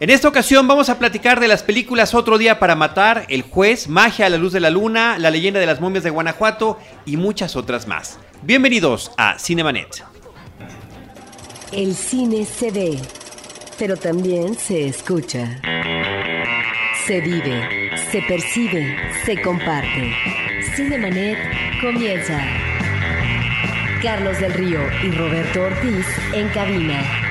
En esta ocasión vamos a platicar de las películas Otro Día para Matar, El Juez, Magia a la Luz de la Luna, La Leyenda de las Momias de Guanajuato y muchas otras más. Bienvenidos a Cinemanet. El cine se ve, pero también se escucha. Se vive, se percibe, se comparte. Cinemanet comienza. Carlos del Río y Roberto Ortiz en cabina.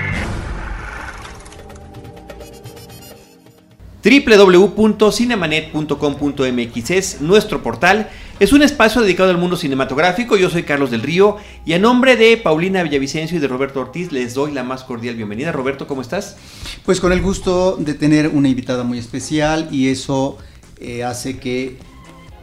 www.cinemanet.com.mx es nuestro portal. Es un espacio dedicado al mundo cinematográfico. Yo soy Carlos del Río y a nombre de Paulina Villavicencio y de Roberto Ortiz les doy la más cordial bienvenida. Roberto, ¿cómo estás? Pues con el gusto de tener una invitada muy especial y eso eh, hace que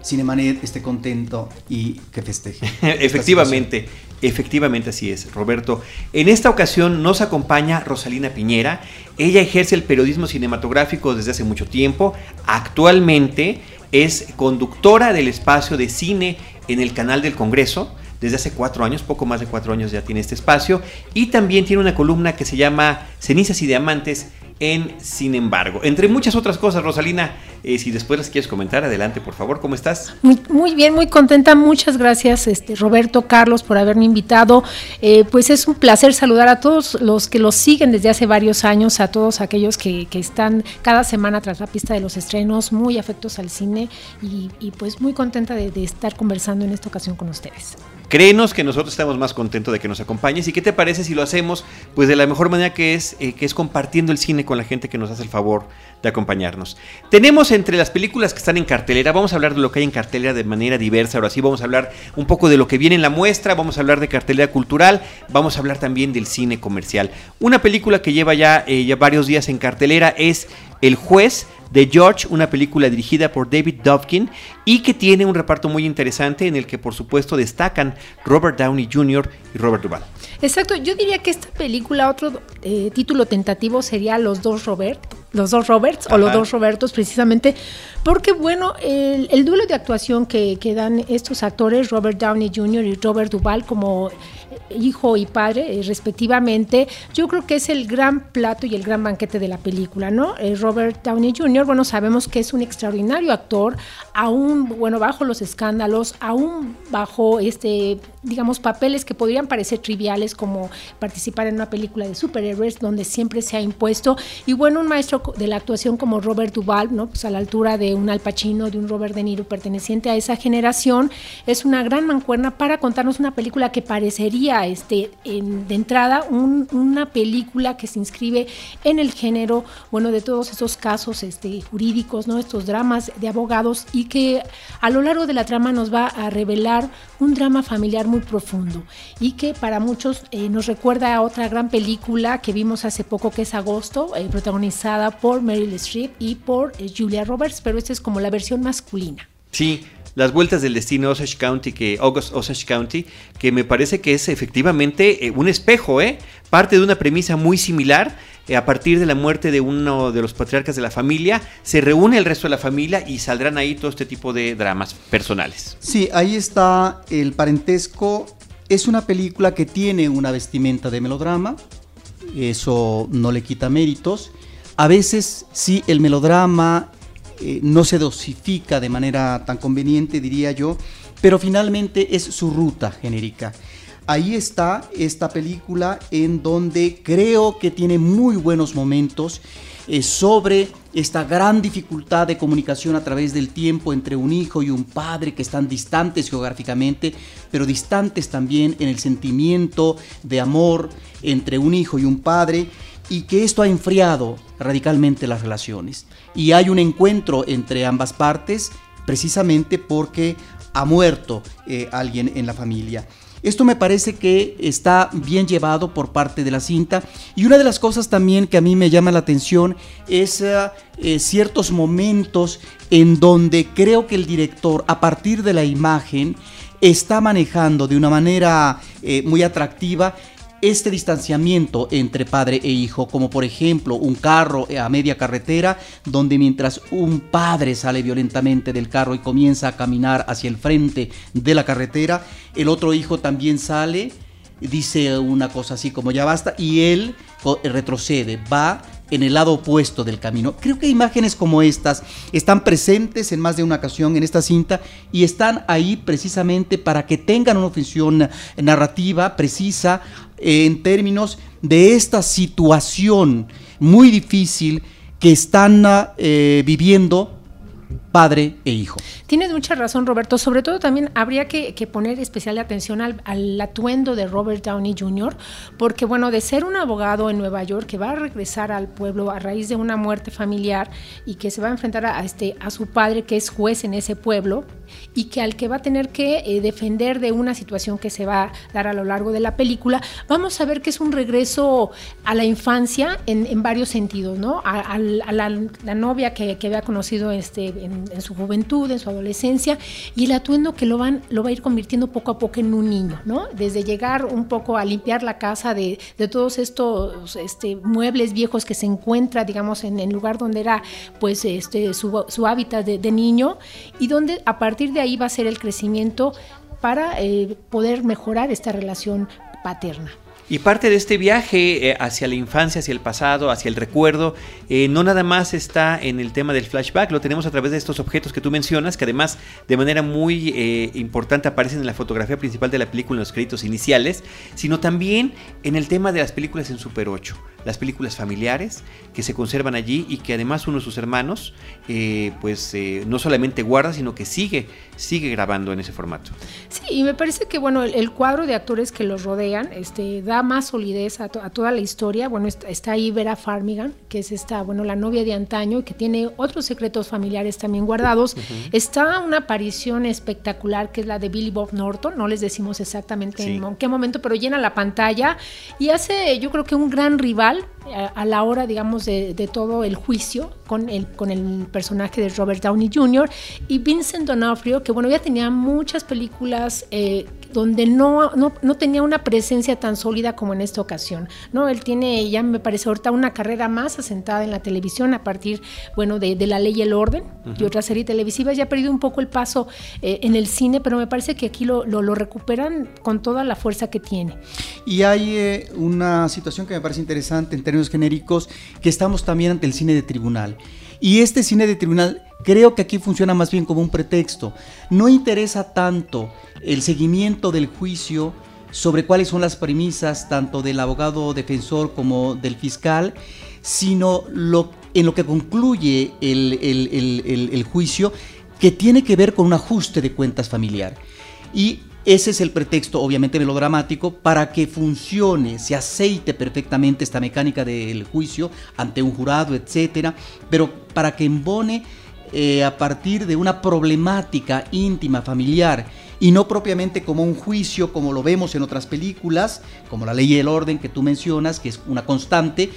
Cinemanet esté contento y que festeje. Efectivamente, efectivamente así es, Roberto. En esta ocasión nos acompaña Rosalina Piñera. Ella ejerce el periodismo cinematográfico desde hace mucho tiempo. Actualmente es conductora del espacio de cine en el canal del Congreso. Desde hace cuatro años, poco más de cuatro años ya tiene este espacio. Y también tiene una columna que se llama Cenizas y Diamantes en Sin embargo. Entre muchas otras cosas, Rosalina, eh, si después las quieres comentar, adelante, por favor, ¿cómo estás? Muy, muy bien, muy contenta, muchas gracias, este, Roberto, Carlos, por haberme invitado. Eh, pues es un placer saludar a todos los que los siguen desde hace varios años, a todos aquellos que, que están cada semana tras la pista de los estrenos, muy afectos al cine y, y pues muy contenta de, de estar conversando en esta ocasión con ustedes. Créenos que nosotros estamos más contentos de que nos acompañes. ¿Y qué te parece si lo hacemos pues de la mejor manera que es, eh, que es compartiendo el cine con la gente que nos hace el favor de acompañarnos? Tenemos entre las películas que están en cartelera, vamos a hablar de lo que hay en cartelera de manera diversa. Ahora sí, vamos a hablar un poco de lo que viene en la muestra, vamos a hablar de cartelera cultural, vamos a hablar también del cine comercial. Una película que lleva ya, eh, ya varios días en cartelera es El Juez de George, una película dirigida por David Dovkin y que tiene un reparto muy interesante en el que por supuesto destacan Robert Downey Jr. y Robert Duvall. Exacto, yo diría que esta película, otro eh, título tentativo sería Los dos Robert, los dos Roberts Ajá. o los dos Robertos precisamente, porque bueno, el, el duelo de actuación que, que, dan estos actores, Robert Downey Jr. y Robert Duvall como hijo y padre eh, respectivamente, yo creo que es el gran plato y el gran banquete de la película, ¿no? Eh, Robert Downey Jr., bueno, sabemos que es un extraordinario actor, aún, bueno, bajo los escándalos, aún bajo, este, digamos, papeles que podrían parecer triviales como participar en una película de superhéroes donde siempre se ha impuesto, y bueno, un maestro de la actuación como Robert Duvall, ¿no? Pues a la altura de un Al Pacino, de un Robert De Niro perteneciente a esa generación, es una gran mancuerna para contarnos una película que parecería este, de entrada un, una película que se inscribe en el género, bueno, de todos esos casos este, jurídicos, ¿no? Estos dramas de abogados y que a lo largo de la trama nos va a revelar un drama familiar muy profundo y que para muchos eh, nos recuerda a otra gran película que vimos hace poco que es Agosto, eh, protagonizada por Meryl Streep y por eh, Julia Roberts, pero esta es como la versión masculina. Sí, las vueltas del destino Osage County, que August Osage County, que me parece que es efectivamente eh, un espejo, ¿eh? Parte de una premisa muy similar. Eh, a partir de la muerte de uno de los patriarcas de la familia, se reúne el resto de la familia y saldrán ahí todo este tipo de dramas personales. Sí, ahí está el parentesco. Es una película que tiene una vestimenta de melodrama. Eso no le quita méritos. A veces sí el melodrama eh, no se dosifica de manera tan conveniente, diría yo, pero finalmente es su ruta genérica. Ahí está esta película en donde creo que tiene muy buenos momentos eh, sobre esta gran dificultad de comunicación a través del tiempo entre un hijo y un padre que están distantes geográficamente, pero distantes también en el sentimiento de amor entre un hijo y un padre y que esto ha enfriado radicalmente las relaciones. Y hay un encuentro entre ambas partes precisamente porque ha muerto eh, alguien en la familia. Esto me parece que está bien llevado por parte de la cinta. Y una de las cosas también que a mí me llama la atención es uh, eh, ciertos momentos en donde creo que el director, a partir de la imagen, está manejando de una manera eh, muy atractiva este distanciamiento entre padre e hijo, como por ejemplo un carro a media carretera, donde mientras un padre sale violentamente del carro y comienza a caminar hacia el frente de la carretera, el otro hijo también sale, dice una cosa así como ya basta, y él retrocede, va en el lado opuesto del camino. Creo que imágenes como estas están presentes en más de una ocasión en esta cinta y están ahí precisamente para que tengan una función narrativa precisa en términos de esta situación muy difícil que están eh, viviendo padre e hijo. Tienes mucha razón, Roberto. Sobre todo también habría que, poner especial atención al, atuendo de Robert Downey Jr., porque bueno, de ser un abogado en Nueva York que va a regresar al pueblo a raíz de una muerte familiar y que se va a enfrentar a, este, a su padre que es juez en ese pueblo y que al que va a tener que eh, defender de una situación que se va a dar a lo largo de la película, vamos a ver que es un regreso a la infancia en, varios sentidos, ¿no? A, la, novia que, había conocido este, en, en, su juventud, en su adolescencia, y el atuendo que lo, van, lo va a ir convirtiendo poco a poco en un niño, ¿no? Desde llegar un poco a limpiar la casa de, de todos estos este, muebles viejos que se encuentra, digamos, en el lugar donde era pues este, su, hábitat de, de niño, y donde a partir de ahí va a ser el crecimiento para eh, poder mejorar esta relación paterna. Y parte de este viaje eh, hacia la infancia, hacia el pasado, hacia el recuerdo, eh, no nada más está en el tema del flashback, lo tenemos a través de estos objetos que tú mencionas, que además de manera muy eh, importante aparecen en la fotografía principal de la película en los créditos iniciales, sino también en el tema de las películas en Super 8 las películas familiares que se conservan allí y que además uno de sus hermanos eh, pues eh, no solamente guarda sino que sigue sigue grabando en ese formato. Sí y me parece que bueno el, cuadro de actores que los rodean este da más solidez a, toda la historia. Bueno está, ahí Vera Farmigan que es esta bueno la novia de antaño y que tiene otros secretos familiares también guardados. Está una aparición espectacular que es la de Billy Bob Norton. No les decimos exactamente en qué momento pero llena la pantalla y hace yo creo que un gran rival a, la hora, digamos, de, todo el juicio con el, con el personaje de Robert Downey Jr. y Vincent D'Onofrio, que bueno, ya tenía muchas películas eh, donde no, no, tenía una presencia tan sólida como en esta ocasión. ¿no? Él tiene, ya me parece ahorita, una carrera más asentada en la televisión a partir, bueno, de, La Ley y el Orden y otras series televisivas. Ya ha perdido un poco el paso eh, en el cine, pero me parece que aquí lo, lo, recuperan con toda la fuerza que tiene. Y hay eh, una situación que me parece interesante en términos genéricos, que estamos también ante el cine de tribunal. Y este cine de tribunal creo que aquí funciona más bien como un pretexto. No interesa tanto el seguimiento del juicio sobre cuáles son las premisas tanto del abogado defensor como del fiscal, sino en lo que concluye el, el, juicio que tiene que ver con un ajuste de cuentas familiar. Y ese es el pretexto, obviamente melodramático, para que funcione, se aceite perfectamente esta mecánica del juicio ante un jurado, etcétera, pero para que embone eh, a partir de una problemática íntima, familiar, y no propiamente como un juicio como lo vemos en otras películas, como La Ley y el Orden que tú mencionas, que es una constante,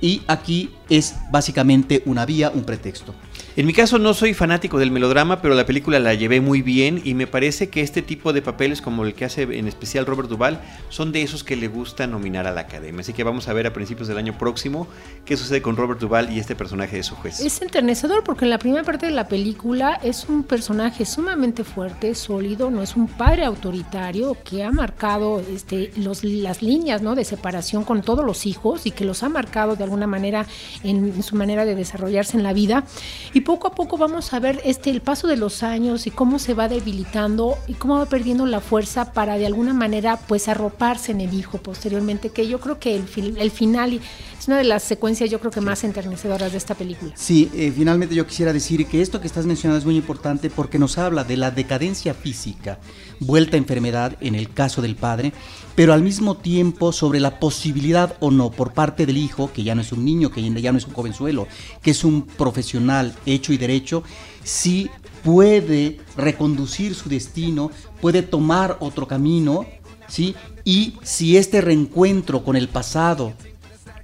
y aquí es básicamente una vía, un pretexto. En mi caso no soy fanático del melodrama, pero la película la llevé muy bien y me parece que este tipo de papeles como el que hace en especial Robert Duvall son de esos que le gusta nominar a la academia. Así que vamos a ver a principios del año próximo qué sucede con Robert Duvall y este personaje de su juez. Es enternecedor porque en la primera parte de la película es un personaje sumamente fuerte, sólido, no es un padre autoritario que ha marcado este, las líneas de separación con todos los hijos y que los ha marcado de alguna manera en, su manera de desarrollarse en la vida. Y poco a poco vamos a ver este, el paso de los años y cómo se va debilitando y cómo va perdiendo la fuerza para de alguna manera pues arroparse en el hijo posteriormente, que yo creo que el, el final es una de las secuencias yo creo que más enternecedoras de esta película. Sí, eh, finalmente yo quisiera decir que esto que estás mencionando es muy importante porque nos habla de la decadencia física, vuelta a enfermedad en el caso del padre, pero al mismo tiempo sobre la posibilidad o no por parte del hijo, que ya no es un niño, que ya no es un jovenzuelo, que es un profesional hecho y derecho, si puede reconducir su destino, puede tomar otro camino, ¿sí? Y si este reencuentro con el pasado,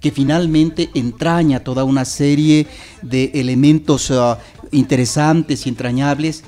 que finalmente entraña toda una serie de elementos ah, interesantes y entrañables,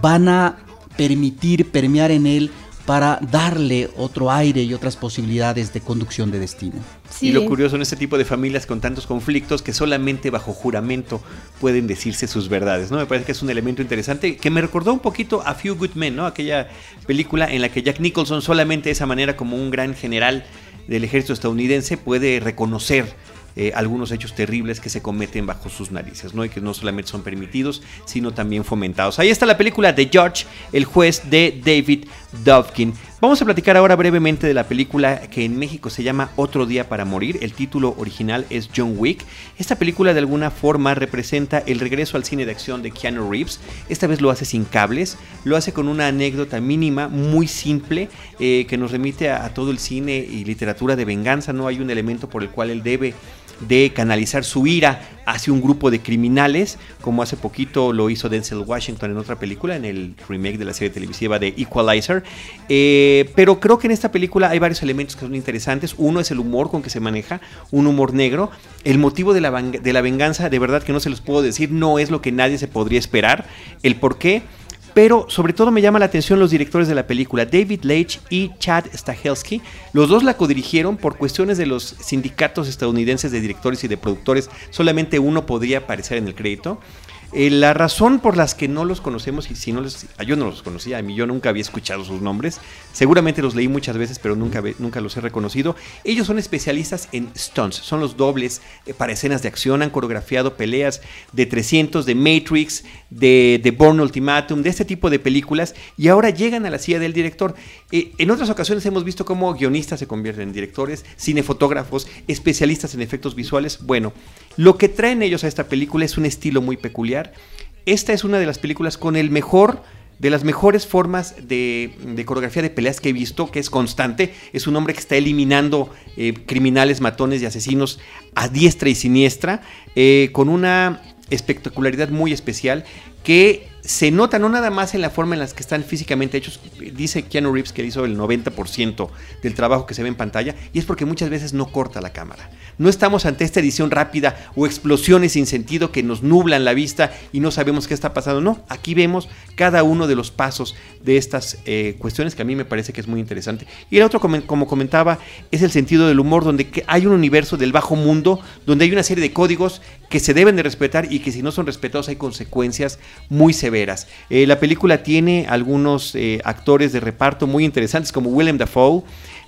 van a permitir permear en él para darle otro aire y otras posibilidades de conducción de destino. Y lo curioso en este tipo de familias con tantos conflictos que solamente bajo juramento pueden decirse sus verdades, ¿no? Me parece que es un elemento interesante que me recordó un poquito a Few Good Men, ¿no? Aquella película en la que Jack Nicholson solamente de esa manera como un gran general del ejército estadounidense puede reconocer eh, algunos hechos terribles que se cometen bajo sus narices, ¿no? Y que no solamente son permitidos, sino también fomentados. Ahí está la película de George, el juez de David Dovkin. Vamos a platicar ahora brevemente de la película que en México se llama Otro Día para Morir. El título original es John Wick. Esta película de alguna forma representa el regreso al cine de acción de Keanu Reeves. Esta vez lo hace sin cables, lo hace con una anécdota mínima, muy simple, eh, que nos remite a, a todo el cine y literatura de venganza. No hay un elemento por el cual él debe de canalizar su ira hacia un grupo de criminales, como hace poquito lo hizo Denzel Washington en otra película, en el remake de la serie televisiva de Equalizer. Eh, pero creo que en esta película hay varios elementos que son interesantes. Uno es el humor con que se maneja, un humor negro. El motivo de la, de la venganza, de verdad que no se los puedo decir, no es lo que nadie se podría esperar. El por qué pero sobre todo me llama la atención los directores de la película, David Leitch y Chad Stahelski. Los dos la codirigieron por cuestiones de los sindicatos estadounidenses de directores y de productores. Solamente uno podría aparecer en el crédito. Eh, la razón por las que no los conocemos, y si no los, ah, yo no los conocía, a mí yo nunca había escuchado sus nombres, seguramente los leí muchas veces, pero nunca, nunca los he reconocido. Ellos son especialistas en stunts, son los dobles eh, para escenas de acción, han coreografiado peleas de 300, de Matrix, de, de Born Ultimatum, de este tipo de películas, y ahora llegan a la silla del director. Eh, en otras ocasiones hemos visto cómo guionistas se convierten en directores, cinefotógrafos, especialistas en efectos visuales. Bueno, lo que traen ellos a esta película es un estilo muy peculiar. Esta es una de las películas con el mejor de las mejores formas de, coreografía de peleas que he visto, que es constante. Es un hombre que está eliminando eh, criminales, matones y asesinos a diestra y siniestra, eh, con una espectacularidad muy especial que se nota no nada más en la forma en la que están físicamente hechos, dice Keanu Reeves que hizo el 90% del trabajo que se ve en pantalla, y es porque muchas veces no corta la cámara. No estamos ante esta edición rápida o explosiones sin sentido que nos nublan la vista y no sabemos qué está pasando. No, aquí vemos cada uno de los pasos de estas eh, cuestiones que a mí me parece que es muy interesante. Y el otro, como comentaba, es el sentido del humor, donde hay un universo del bajo mundo, donde hay una serie de códigos que se deben de respetar y que si no son respetados hay consecuencias muy severas. Eh, la película tiene algunos eh, actores de reparto muy interesantes como Willem Dafoe,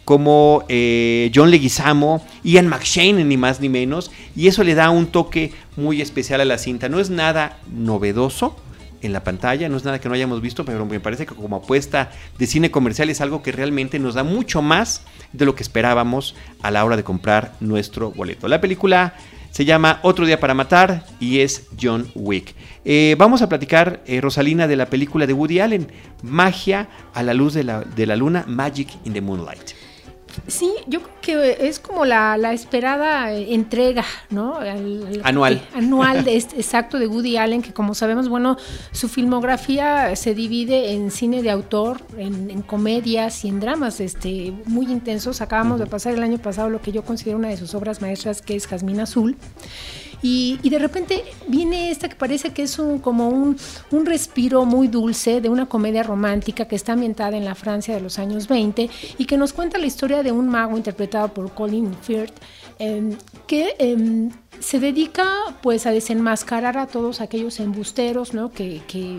como eh, John Leguizamo, Ian McShane ni más ni menos, y eso le da un toque muy especial a la cinta. No es nada novedoso, en la pantalla, no es nada que no hayamos visto, pero me parece que como apuesta de cine comercial es algo que realmente nos da mucho más de lo que esperábamos a la hora de comprar nuestro boleto. La película se llama Otro Día para Matar y es John Wick. Eh, vamos a platicar, eh, Rosalina, de la película de Woody Allen, Magia a la luz de la, de la luna, Magic in the Moonlight. Sí, yo creo que es como la, esperada eh, entrega, ¿no? anual. anual, de este, exacto, de Woody Allen, que como sabemos, bueno, su filmografía se divide en cine de autor, en, comedias y en dramas este, muy intensos. Acabamos de pasar el año pasado lo que yo considero una de sus obras maestras, que es Jazmín Azul. Y, de repente viene esta que parece que es un, como un, un, respiro muy dulce de una comedia romántica que está ambientada en la Francia de los años 20 y que nos cuenta la historia de un mago interpretado por Colin Firth em, que em, se dedica pues a desenmascarar a todos aquellos embusteros ¿no? que, que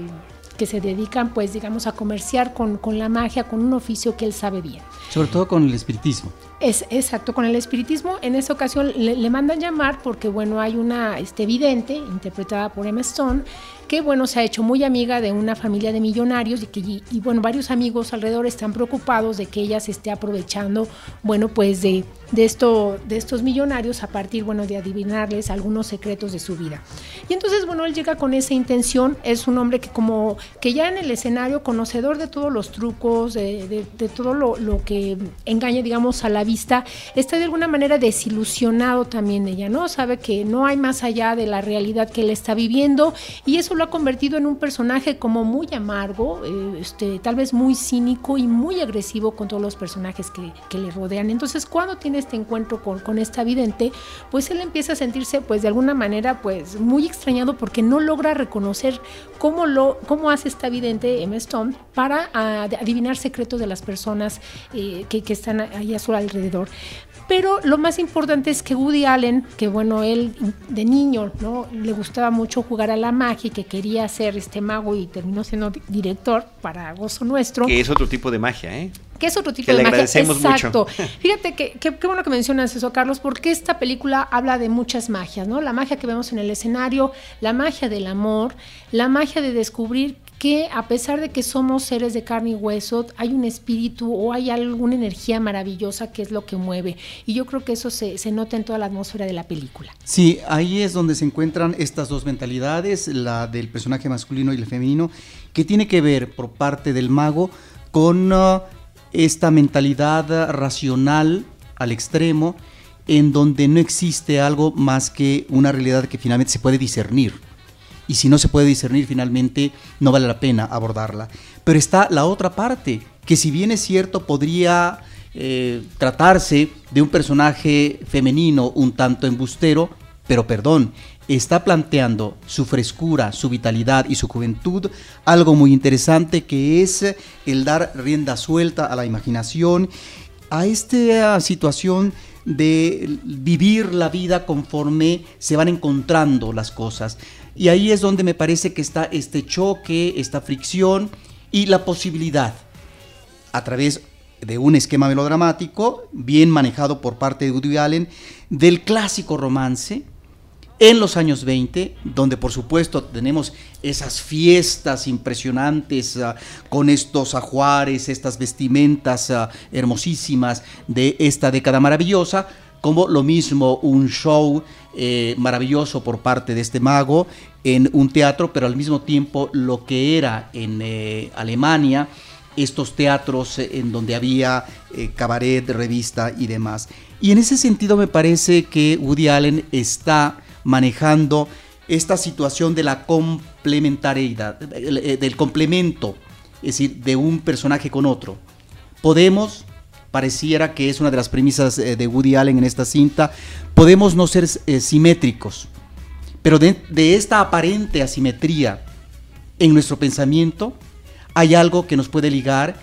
que se dedican, pues, digamos, a comerciar con, con, la magia, con un oficio que él sabe bien. Sobre todo con el espiritismo. Es exacto, con el espiritismo. En esta ocasión le, mandan llamar porque, bueno, hay una este, vidente interpretada por Emma Stone que bueno, se ha hecho muy amiga de una familia de millonarios y que y, bueno, varios amigos alrededor están preocupados de que ella se esté aprovechando, bueno, pues de, de, esto, de estos millonarios a partir, bueno, de adivinarles algunos secretos de su vida. Y entonces, bueno, él llega con esa intención, es un hombre que como que ya en el escenario, conocedor de todos los trucos, de, de, todo lo, lo, que engaña, digamos, a la vista, está de alguna manera desilusionado también ella, ¿no? Sabe que no hay más allá de la realidad que él está viviendo y eso lo ha convertido en un personaje como muy amargo, eh, este, tal vez muy cínico y muy agresivo con todos los personajes que, que le rodean. Entonces, cuando tiene este encuentro con, con, esta vidente, pues él empieza a sentirse, pues de alguna manera, pues muy extrañado porque no logra reconocer cómo, lo, cómo hace esta vidente, Emma Stone, para adivinar secretos de las personas eh, que, que están ahí a su alrededor. Pero lo más importante es que Woody Allen, que bueno, él de niño ¿no? le gustaba mucho jugar a la magia y que quería ser este mago y terminó siendo director para gozo nuestro. Que es otro tipo de magia, ¿eh? que es otro tipo Que de le magia. agradecemos mucho. Exacto. Fíjate que qué bueno que mencionas eso, Carlos, porque esta película habla de muchas magias, ¿no? La magia que vemos en el escenario, la magia del amor, la magia de descubrir que a pesar de que somos seres de carne y hueso, hay un espíritu o hay alguna energía maravillosa que es lo que mueve. Y yo creo que eso se, se nota en toda la atmósfera de la película. Sí, ahí es donde se encuentran estas dos mentalidades, la del personaje masculino y el femenino, que tiene que ver por parte del mago con uh, esta mentalidad racional al extremo, en donde no existe algo más que una realidad que finalmente se puede discernir. Y si no se puede discernir, finalmente no vale la pena abordarla. Pero está la otra parte, que si bien es cierto, podría eh, tratarse de un personaje femenino un tanto embustero, pero perdón, está planteando su frescura, su vitalidad y su juventud, algo muy interesante que es el dar rienda suelta a la imaginación, a esta situación de vivir la vida conforme se van encontrando las cosas. Y ahí es donde me parece que está este choque, esta fricción y la posibilidad, a través de un esquema melodramático bien manejado por parte de Woody Allen, del clásico romance, en los años 20, donde por supuesto tenemos esas fiestas impresionantes uh, con estos ajuares, estas vestimentas uh, hermosísimas de esta década maravillosa, como lo mismo un show eh, maravilloso por parte de este mago en un teatro, pero al mismo tiempo lo que era en eh, Alemania, estos teatros eh, en donde había cabaret, revista y demás. Y en ese sentido me parece que Woody Allen está manejando esta situación de la complementariedad, del complemento, es decir, de un personaje con otro. Podemos, pareciera que es una de las premisas de Woody Allen en esta cinta, podemos no ser eh, simétricos, pero de, de, esta aparente asimetría en nuestro pensamiento hay algo que nos puede ligar,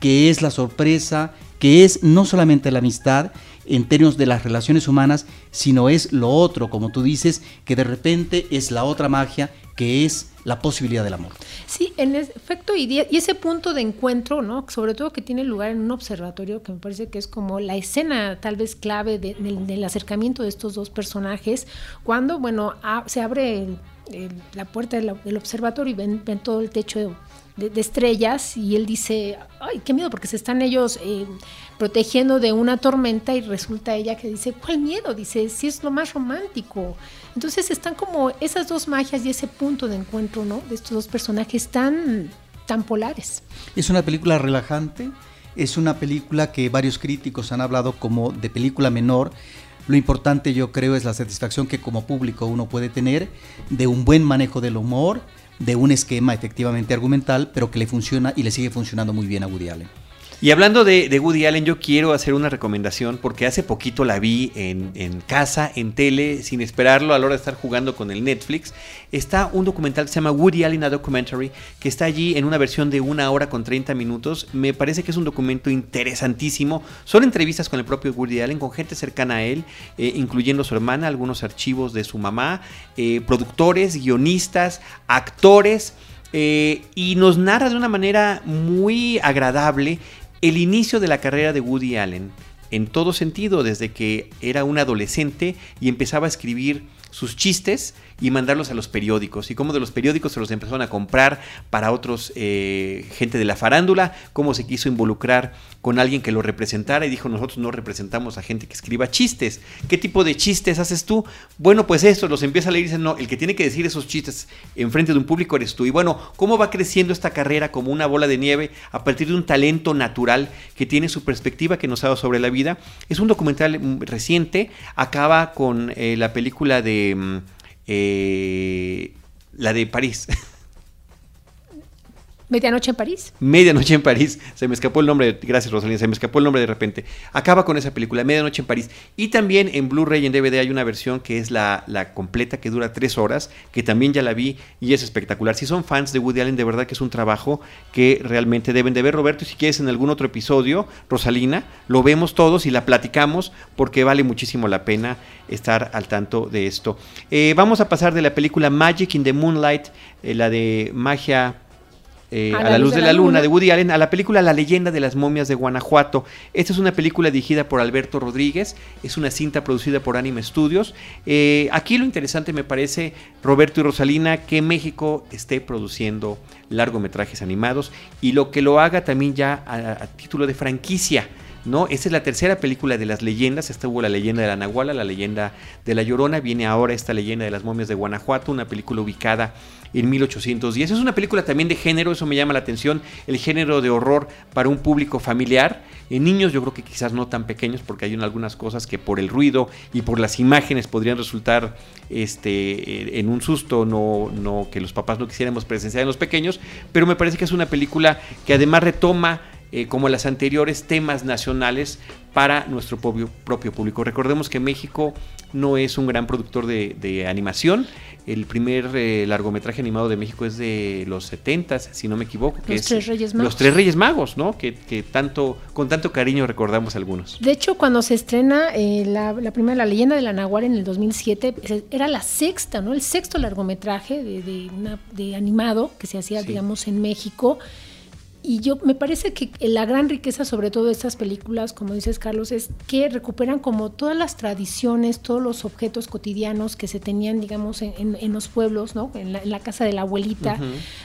que es la sorpresa, que es no solamente la amistad en términos de las relaciones humanas, sino es lo otro, como tú dices, que de repente es la otra magia, que es la posibilidad del amor. Sí, en efecto, y, ese punto de encuentro, ¿no? Sobre todo que tiene lugar en un observatorio, que me parece que es como la escena tal vez clave de, de, del acercamiento de estos dos personajes, cuando, bueno, se abre el, el, la puerta del, del, observatorio y ven, ven todo el techo de, de, estrellas y él dice, ay, qué miedo, porque se están ellos eh, protegiendo de una tormenta y resulta ella que dice, ¿cuál miedo? Dice, sí es lo más romántico. Entonces están como esas dos magias y ese punto de encuentro, ¿no? De estos dos personajes tan, tan polares. Es una película relajante, es una película que varios críticos han hablado como de película menor. Lo importante yo creo es la satisfacción que como público uno puede tener de un buen manejo del humor, de un esquema efectivamente argumental, pero que le funciona y le sigue funcionando muy bien a Woody Allen. Y hablando de, Woody Allen, yo quiero hacer una recomendación porque hace poquito la vi en, en, casa, en tele, sin esperarlo a la hora de estar jugando con el Netflix. Está un documental que se llama Woody Allen A Documentary, que está allí en una versión de una hora con 30 minutos. Me parece que es un documento interesantísimo. Son entrevistas con el propio Woody Allen, con gente cercana a él, eh, incluyendo su hermana, algunos archivos de su mamá, eh, productores, guionistas, actores. Eh, y nos narra de una manera muy agradable el inicio de la carrera de Woody Allen, en todo sentido, desde que era un adolescente y empezaba a escribir sus chistes y mandarlos a los periódicos. Y cómo de los periódicos se los empezaron a comprar para otros, eh, gente de la farándula, cómo se quiso involucrar con alguien que lo representara y dijo, nosotros no representamos a gente que escriba chistes. ¿Qué tipo de chistes haces tú? Bueno, pues esto, los empieza a leer y dice, no, el que tiene que decir esos chistes en frente de un público eres tú. Y bueno, ¿cómo va creciendo esta carrera como una bola de nieve a partir de un talento natural que tiene su perspectiva que nos ha dado sobre la vida? Es un documental reciente, acaba con eh, la película de... Eh, la de París. Medianoche en París. Medianoche en París. Se me escapó el nombre. Gracias, Rosalía. Se me escapó el nombre de repente. Acaba con esa película, Medianoche en París. Y también en Blu-ray y en DVD hay una versión que es la, la, completa, que dura tres horas, que también ya la vi y es espectacular. Si son fans de Woody Allen, de verdad que es un trabajo que realmente deben de ver, Roberto. Y si quieres en algún otro episodio, Rosalina, lo vemos todos y la platicamos porque vale muchísimo la pena estar al tanto de esto. Eh, vamos a pasar de la película Magic in the Moonlight, eh, la de magia eh, a, la luz, de, la, luna, de Woody Allen, a la película La leyenda de las momias de Guanajuato. Esta es una película dirigida por Alberto Rodríguez, es una cinta producida por Anime Studios. Eh, aquí lo interesante me parece, Roberto y Rosalina, que México esté produciendo largometrajes animados y lo que lo haga también ya a título de franquicia. ¿No? Esta es la tercera película de las leyendas. Esta hubo la leyenda de la Nahuala, la leyenda de la Llorona. Viene ahora esta leyenda de las momias de Guanajuato, una película ubicada en 1810. Es una película también de género, eso me llama la atención, el género de horror para un público familiar. En niños yo creo que quizás no tan pequeños porque hay algunas cosas que por el ruido y por las imágenes podrían resultar este, en un susto, no, no que los papás no quisiéramos presenciar en los pequeños, pero me parece que es una película que además retoma eh, como las anteriores, temas nacionales para nuestro propio, propio, público. Recordemos que México no es un gran productor de, animación. El primer eh, largometraje animado de México es de los 70, si no me equivoco. Que los Tres Reyes Magos. Los Tres Reyes Magos, ¿no? Que, tanto, con tanto cariño recordamos algunos. De hecho, cuando se estrena eh, la, primera, La leyenda de la Nahuara en el 2007, era la sexta, ¿no? El sexto largometraje de, de animado que se hacía, digamos, en México y yo me parece que la gran riqueza sobre todo de estas películas, como dices Carlos, es que recuperan como todas las tradiciones, todos los objetos cotidianos que se tenían, digamos, en, los pueblos, ¿no? En la, casa de la abuelita.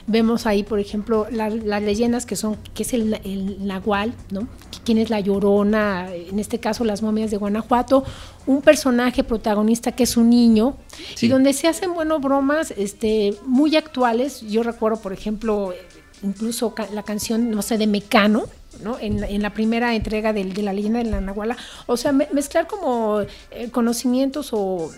Vemos ahí, por ejemplo, las leyendas que son, que es el, el nahual, ¿no? quién es la llorona, en este caso las momias de Guanajuato, un personaje protagonista que es un niño, y donde se hacen, bueno, bromas este, muy actuales. Yo recuerdo, por ejemplo, incluso la canción, no sé, de Mecano, ¿no? En, la primera entrega de, la leyenda de la Nahuala. O sea, mezclar como eh, conocimientos o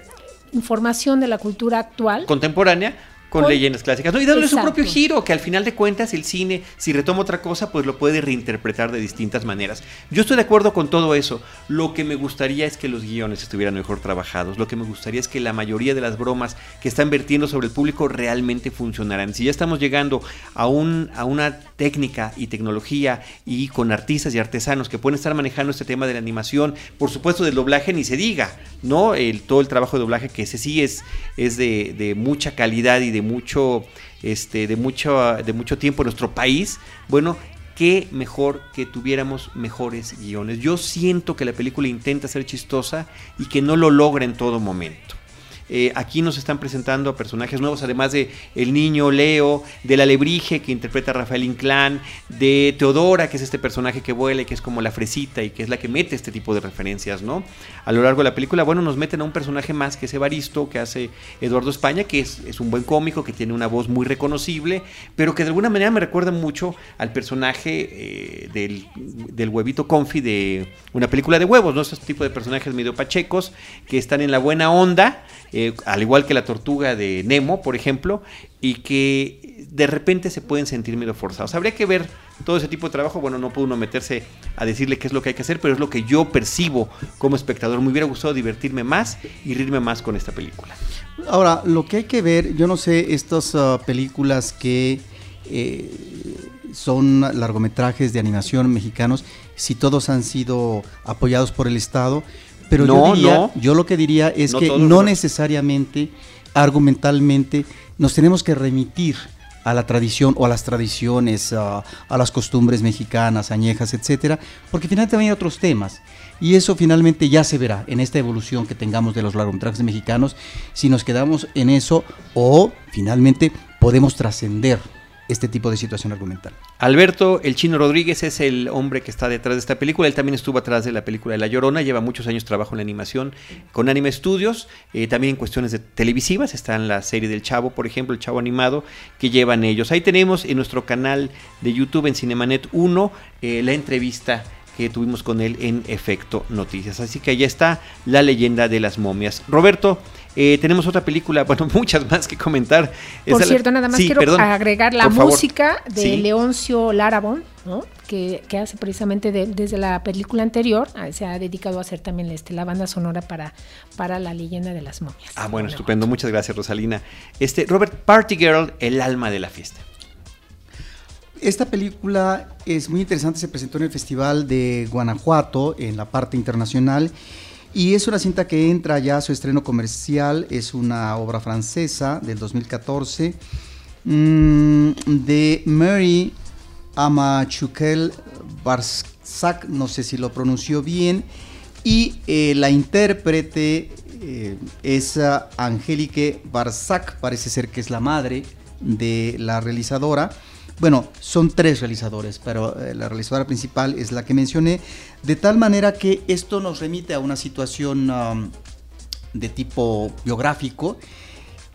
información de la cultura actual. Contemporánea con, leyendas clásicas. ¿no? Y dándole su propio giro, que al final de cuentas el cine, si retoma otra cosa, pues lo puede reinterpretar de distintas maneras. Yo estoy de acuerdo con todo eso. Lo que me gustaría es que los guiones estuvieran mejor trabajados. Lo que me gustaría es que la mayoría de las bromas que están vertiendo sobre el público realmente funcionaran. Si ya estamos llegando a, un, a una técnica y tecnología y con artistas y artesanos que pueden estar manejando este tema de la animación, por supuesto del doblaje ni se diga, ¿no? El, todo el trabajo de doblaje que ese sí es, es de, de mucha calidad y de mucho, este, de mucho, de mucho tiempo en nuestro país, bueno, qué mejor que tuviéramos mejores guiones. Yo siento que la película intenta ser chistosa y que no lo logra en todo momento. Eh, aquí nos están presentando a personajes nuevos, además de el niño Leo, de la Lebrige que interpreta a Rafael Inclán, de Teodora, que es este personaje que vuela y que es como la fresita y que es la que mete este tipo de referencias, ¿no? A lo largo de la película, bueno, nos meten a un personaje más que es Evaristo, que hace Eduardo España, que es, un buen cómico, que tiene una voz muy reconocible, pero que de alguna manera me recuerda mucho al personaje eh, del, del huevito confi de una película de huevos, ¿no? Este tipo de personajes medio pachecos que están en la buena onda eh, al igual que la tortuga de Nemo, por ejemplo, y que de repente se pueden sentir medio forzados. Habría que ver todo ese tipo de trabajo. Bueno, no puede uno meterse a decirle qué es lo que hay que hacer, pero es lo que yo percibo como espectador. Me hubiera gustado divertirme más y rirme más con esta película. Ahora, lo que hay que ver, yo no sé, estas uh, películas que eh, son largometrajes de animación mexicanos, si todos han sido apoyados por el Estado, pero yo, yo lo que diría es que no necesariamente, argumentalmente, nos tenemos que remitir a la tradición o a las tradiciones, a, las costumbres mexicanas, añejas, etcétera, porque finalmente hay otros temas. Y eso finalmente ya se verá en esta evolución que tengamos de los largometrajes mexicanos, si nos quedamos en eso o finalmente podemos trascender este tipo de situación argumental. Alberto El Chino Rodríguez es el hombre que está detrás de esta película. Él también estuvo atrás de la película de La Llorona. Lleva muchos años trabajo en la animación con Anime Studios. Eh, también en cuestiones de televisivas. Está en la serie del Chavo, por ejemplo, el Chavo animado que llevan ellos. Ahí tenemos en nuestro canal de YouTube en Cinemanet 1 eh, la entrevista que tuvimos con él en Efecto Noticias. Así que ahí está la leyenda de las momias. Roberto, eh, tenemos otra película, bueno, muchas más que comentar. Por cierto, nada más quiero agregar la música de Leoncio Larabón, ¿no? que, hace precisamente desde la película anterior, ah, se ha dedicado a hacer también este, la banda sonora para, para la leyenda de las momias. Ah, bueno, estupendo, muchas gracias Rosalina. Este, Robert Party Girl, el alma de la fiesta. Esta película es muy interesante, se presentó en el Festival de Guanajuato, en la parte internacional, y es una cinta que entra ya a su estreno comercial, es una obra francesa del 2014, mm, de Mary Amachukel Barsak, no sé si lo pronunció bien, y eh, la intérprete eh, es Angélique Barsak, parece ser que es la madre de la realizadora. Bueno, son tres realizadores, pero eh, la realizadora principal es la que mencioné, de tal manera que esto nos remite a una situación de tipo biográfico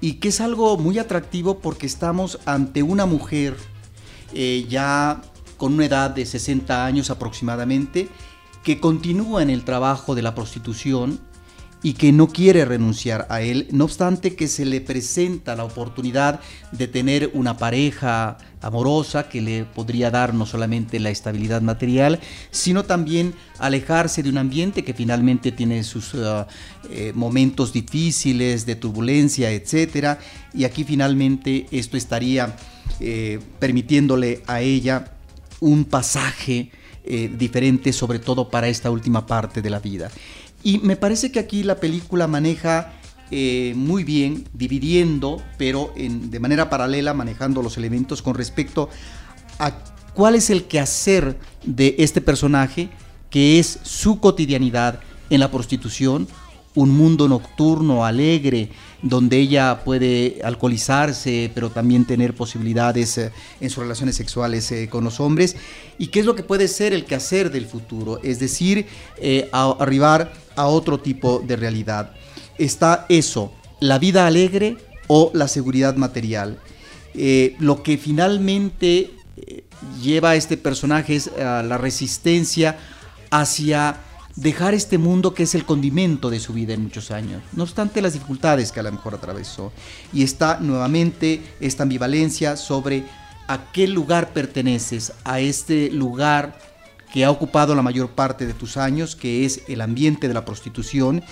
y que es algo muy atractivo porque estamos ante una mujer eh, ya con una edad de 60 años aproximadamente que continúa en el trabajo de la prostitución y que no quiere renunciar a él, no obstante que se le presenta la oportunidad de tener una pareja amorosa que le podría dar no solamente la estabilidad material, sino también alejarse de un ambiente que finalmente tiene sus uh, momentos difíciles, de turbulencia, etc. Y aquí finalmente esto estaría eh, permitiéndole a ella un pasaje diferente, sobre todo para esta última parte de la vida. Y me parece que aquí la película maneja eh, muy bien, dividiendo, pero de manera paralela, manejando los elementos con respecto a cuál es el quehacer de este personaje, que es su cotidianidad en la prostitución, un mundo nocturno, alegre, donde ella puede alcoholizarse, pero también tener posibilidades eh, en sus relaciones sexuales eh, con los hombres, y qué es lo que puede ser el quehacer del futuro, es decir, arribar a otro tipo de realidad. Está eso, la vida alegre o la seguridad material. Eh, lo que finalmente eh, lleva a este personaje es la resistencia hacia dejar este mundo que es el condimento de su vida en muchos años, no obstante las dificultades que a lo mejor atravesó. Y está nuevamente esta ambivalencia sobre a qué lugar perteneces, a este lugar que ha ocupado la mayor parte de tus años, que es el ambiente de la prostitución,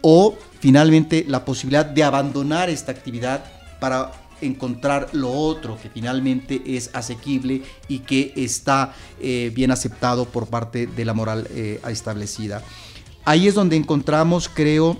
o finalmente la posibilidad de abandonar esta actividad para encontrar lo otro que finalmente es asequible y que está eh, bien aceptado por parte de la moral eh, establecida. Ahí es donde encontramos, creo,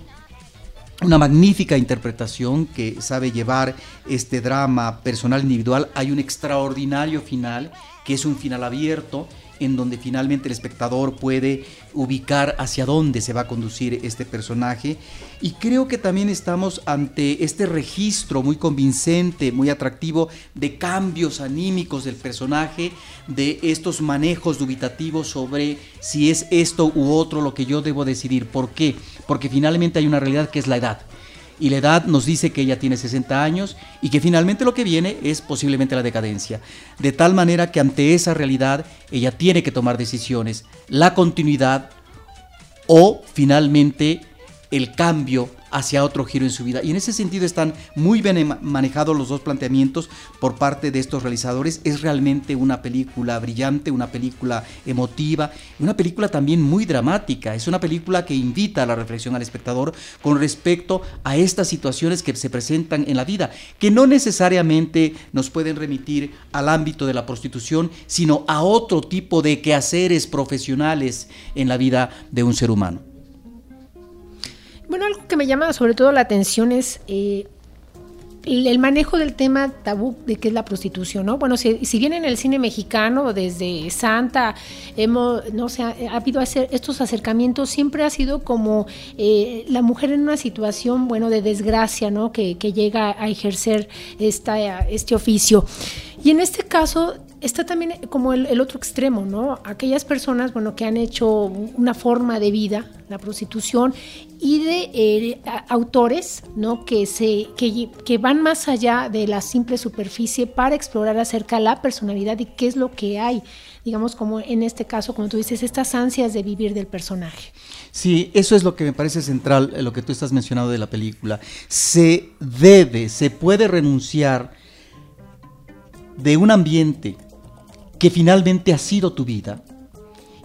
una magnífica interpretación que sabe llevar este drama personal individual. Hay un extraordinario final, que es un final abierto, en donde finalmente el espectador puede ubicar hacia dónde se va a conducir este personaje. Y creo que también estamos ante este registro muy convincente, muy atractivo de cambios anímicos del personaje, de estos manejos dubitativos sobre si es esto u otro lo que yo debo decidir. ¿Por qué? Porque finalmente hay una realidad que es la edad y la edad nos dice que ella tiene 60 años y que finalmente lo que viene es posiblemente la decadencia. De tal manera que ante esa realidad ella tiene que tomar decisiones, la continuidad o finalmente el cambio hacia otro giro en su vida. Y en ese sentido están muy bien manejados los dos planteamientos por parte de estos realizadores. Es realmente una película brillante, una película emotiva, una película también muy dramática. Es una película que invita a la reflexión al espectador con respecto a estas situaciones que se presentan en la vida, que no necesariamente nos pueden remitir al ámbito de la prostitución, sino a otro tipo de quehaceres profesionales en la vida de un ser humano. Bueno, algo que me llama sobre todo la atención es eh, el, manejo del tema tabú de qué es la prostitución, ¿no? Bueno, si, bien en el cine mexicano, desde Santa, hemos, no sé, ha, habido hacer estos acercamientos, siempre ha sido como eh, la mujer en una situación, bueno, de desgracia, ¿no? Que, llega a ejercer esta, este oficio. Y en este caso está también como el, otro extremo, ¿no? Aquellas personas, bueno, que han hecho una forma de vida, la prostitución, y de eh, autores, ¿no? Que, se, que, que, van más allá de la simple superficie para explorar acerca de la personalidad y qué es lo que hay, digamos, como en este caso, como tú dices, estas ansias de vivir del personaje. Sí, eso es lo que me parece central, lo que tú estás mencionando de la película. Se debe, se puede renunciar de un ambiente que finalmente ha sido tu vida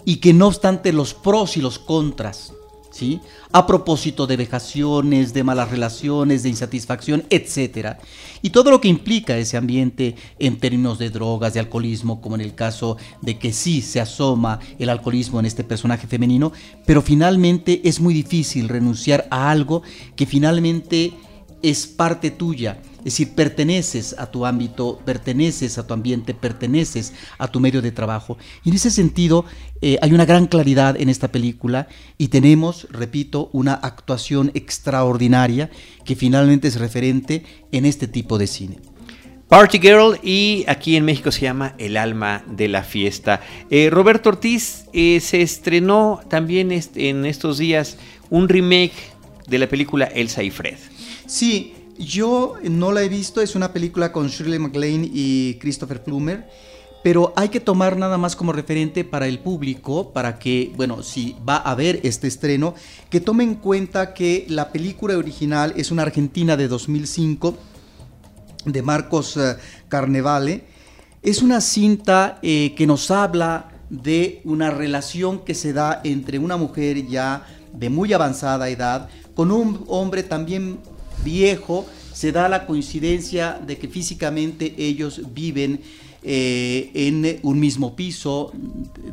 y que no obstante los pros y los contras, ¿sí? A propósito de vejaciones, de malas relaciones, de insatisfacción, etc. Y todo lo que implica ese ambiente en términos de drogas, de alcoholismo, como en el caso de que sí se asoma el alcoholismo en este personaje femenino, pero finalmente es muy difícil renunciar a algo que finalmente es parte tuya Es decir, perteneces a tu ámbito, perteneces a tu ambiente, perteneces a tu medio de trabajo. Y en ese sentido eh, hay una gran claridad en esta película y tenemos, repito, una actuación extraordinaria que finalmente es referente en este tipo de cine. Party Girl y aquí en México se llama El alma de la fiesta. Eh, Roberto Ortiz eh, se estrenó también en estos días un remake de la película Elsa y Fred. Sí, yo no la he visto, es una película con Shirley MacLaine y Christopher Plummer, pero hay que tomar nada más como referente para el público, para que, bueno, si va a ver este estreno, que tome en cuenta que la película original es una argentina de 2005 de Marcos eh, Carnevale. Es una cinta eh, que nos habla de una relación que se da entre una mujer ya de muy avanzada edad con un hombre también viejo, se da la coincidencia de que físicamente ellos viven eh, en un mismo piso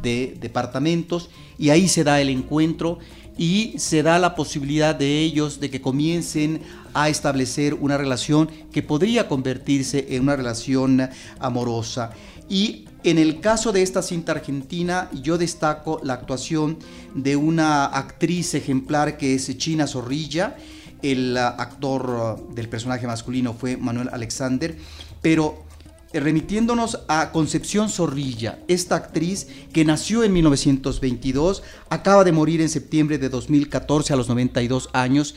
de departamentos y ahí se da el encuentro y se da la posibilidad de ellos de que comiencen a establecer una relación que podría convertirse en una relación amorosa. Y en el caso de esta cinta argentina, yo destaco la actuación de una actriz ejemplar que es China Zorrilla, el uh, actor uh, del personaje masculino fue Manuel Alexander, pero eh, remitiéndonos a Concepción Zorrilla, esta actriz que nació en 1922, acaba de morir en septiembre de 2014 a los 92 años.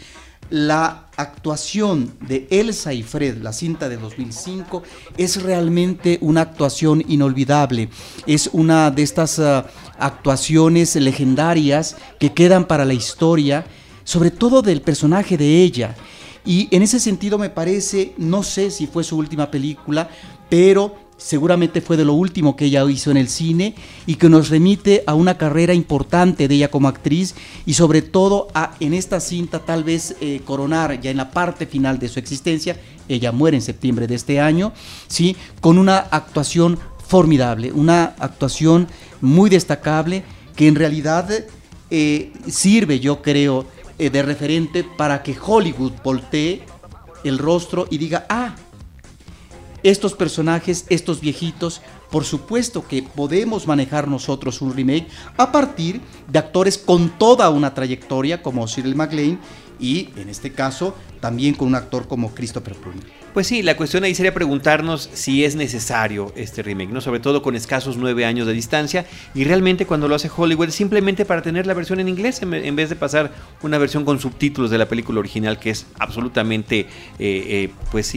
La actuación de Elsa y Fred, la cinta de 2005, es realmente una actuación inolvidable. Es una de estas uh, actuaciones legendarias que quedan para la historia sobre todo del personaje de ella. Y en ese sentido me parece, no sé si fue su última película, pero seguramente fue de lo último que ella hizo en el cine y que nos remite a una carrera importante de ella como actriz y sobre todo a en esta cinta tal vez eh, coronar ya en la parte final de su existencia, ella muere en septiembre de este año, ¿sí? con una actuación formidable, una actuación muy destacable que en realidad eh, sirve yo creo eh, de referente para que Hollywood voltee el rostro y diga, ah, estos personajes, estos viejitos, por supuesto que podemos manejar nosotros un remake a partir de actores con toda una trayectoria como Cyril MacLaine y en este caso también con un actor como Christopher Plummer. Pues sí, la cuestión ahí sería preguntarnos si es necesario este remake, ¿no? Sobre todo con escasos nueve años de distancia. Y realmente cuando lo hace Hollywood simplemente para tener la versión en inglés en vez de pasar una versión con subtítulos de la película original que es absolutamente, eh, eh, pues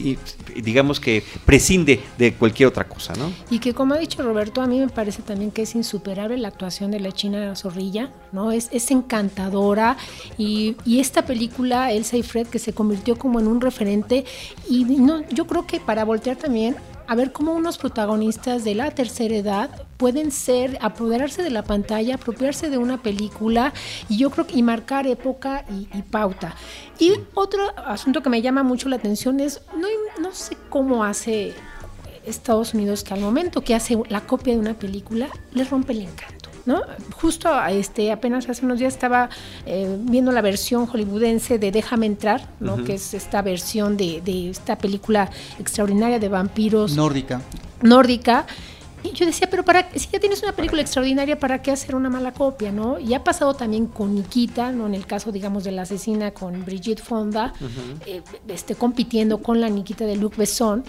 digamos que prescinde de cualquier otra cosa, ¿no? Y que como ha dicho Roberto, a mí me parece también que es insuperable la actuación de la China Zorrilla, ¿no? Es, es encantadora y, y esta película, Elsa y Fred, que se convirtió como en un referente y yo creo que para voltear también a ver cómo unos protagonistas de la tercera edad pueden ser, apoderarse de la pantalla, apropiarse de una película y yo creo que y marcar época y, pauta. Y otro asunto que me llama mucho la atención es, no, no sé cómo hace Estados Unidos que al momento que hace la copia de una película, le rompe el encanto. ¿No? Justo este, apenas hace unos días estaba eh, viendo la versión hollywoodense de Déjame entrar, ¿no? Que es esta versión de, de esta película extraordinaria de vampiros. Nórdica. Nórdica. Y yo decía, pero para si ya tienes una película extraordinaria, ¿para qué hacer una mala copia, no? Y ha pasado también con Nikita, ¿no? En el caso, digamos, de la asesina con Brigitte Fonda, eh, este, compitiendo con la Nikita de Luc Besson,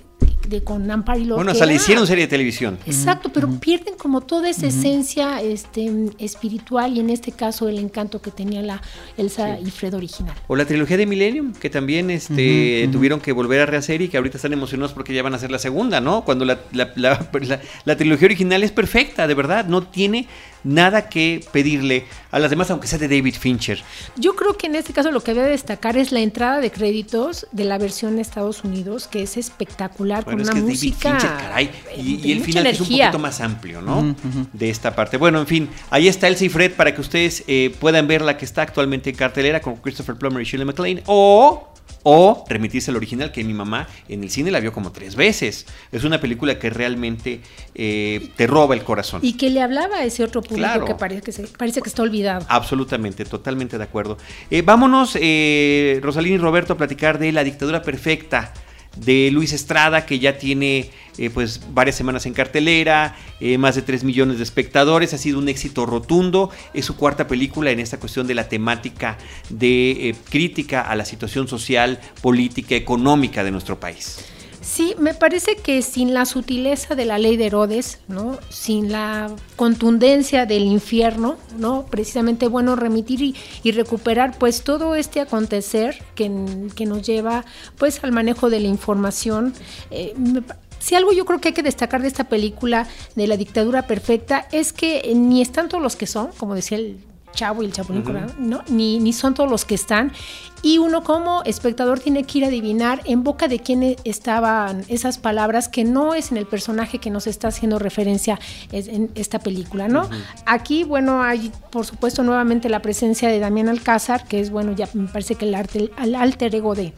de con Amparo y Bueno, hasta le hicieron serie de televisión. Exacto, pero pierden como toda esa esencia este, espiritual y en este caso el encanto que tenía la Elsa y Fred original. O la trilogía de Millennium, que también este, tuvieron que volver a rehacer y que ahorita están emocionados porque ya van a hacer la segunda, ¿no? Cuando la, la, la trilogía original es perfecta, de verdad, no tiene nada que pedirle a las demás, aunque sea de David Fincher. Yo creo que en este caso lo que debe destacar es la entrada de créditos de la versión de Estados Unidos, que es espectacular, con una música. y, el final es un poquito más amplio, ¿no? De esta parte. Bueno, en fin, ahí está Elsa y Fred para que ustedes eh, puedan ver la que está actualmente en cartelera con Christopher Plummer y Shirley MacLaine. O o remitirse al original, que mi mamá en el cine la vio como tres veces. Es una película que realmente eh, te roba el corazón. Y que le hablaba a ese otro público que, parece que, parece que está olvidado. Absolutamente, totalmente de acuerdo. Eh, vámonos, eh, Rosalín y Roberto, a platicar de La dictadura perfecta de Luis Estrada, que ya tiene eh, pues varias semanas en cartelera, eh, más de 3 millones de espectadores, ha sido un éxito rotundo, es su cuarta película en esta cuestión de la temática de crítica a la situación social, política, económica de nuestro país. Sí, me parece que sin la sutileza de la ley de Herodes, ¿no? sin la contundencia del infierno, ¿no? precisamente bueno remitir y, recuperar pues todo este acontecer que, nos lleva pues al manejo de la información. Eh, si algo yo creo que hay que destacar de esta película de la dictadura perfecta es que ni están todos los que son, como decía el Chavo y el Chapulín ¿no? Ni, ni son todos los que están. Y uno como espectador tiene que ir a adivinar en boca de quién estaban esas palabras que no es en el personaje que nos está haciendo referencia en esta película, ¿no? Aquí, bueno, hay por supuesto nuevamente la presencia de Damián Alcázar, que es, bueno, ya me parece que el, arte, el alter ego de,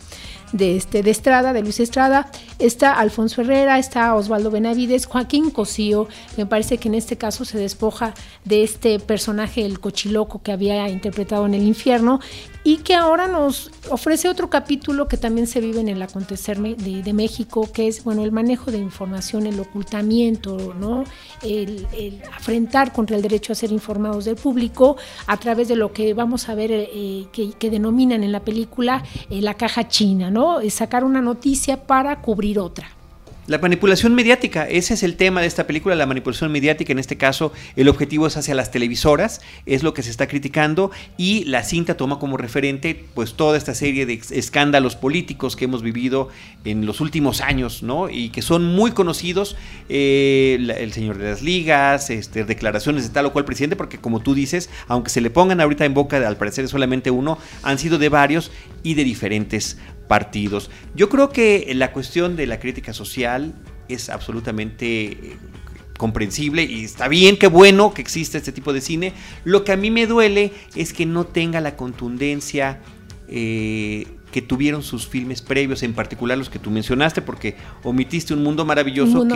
de, este, Estrada, de Luis Estrada, está Alfonso Herrera, está Osvaldo Benavides, Joaquín Cosío, me parece que en este caso se despoja de este personaje, el cochiloco que había interpretado en el infierno, y que ahora nos ofrece otro capítulo que también se vive en el acontecer de, México, que es bueno el manejo de información, el ocultamiento, ¿no? el, afrentar contra el derecho a ser informados del público a través de lo que vamos a ver eh, que, denominan en la película eh, la caja china, ¿no? sacar una noticia para cubrir otra. La manipulación mediática, ese es el tema de esta película, la manipulación mediática, en este caso el objetivo es hacia las televisoras, es lo que se está criticando y la cinta toma como referente pues toda esta serie de escándalos políticos que hemos vivido en los últimos años, ¿no? Y que son muy conocidos, eh, el señor de las ligas, este, declaraciones de tal o cual presidente, porque como tú dices, aunque se le pongan ahorita en boca, al parecer solamente uno, han sido de varios y de diferentes partidos. Yo creo que la cuestión de la crítica social es absolutamente eh, comprensible y está bien, qué bueno que existe este tipo de cine. Lo que a mí me duele es que no tenga la contundencia eh, que tuvieron sus filmes previos, en particular los que tú mencionaste, porque omitiste Un Mundo Maravilloso,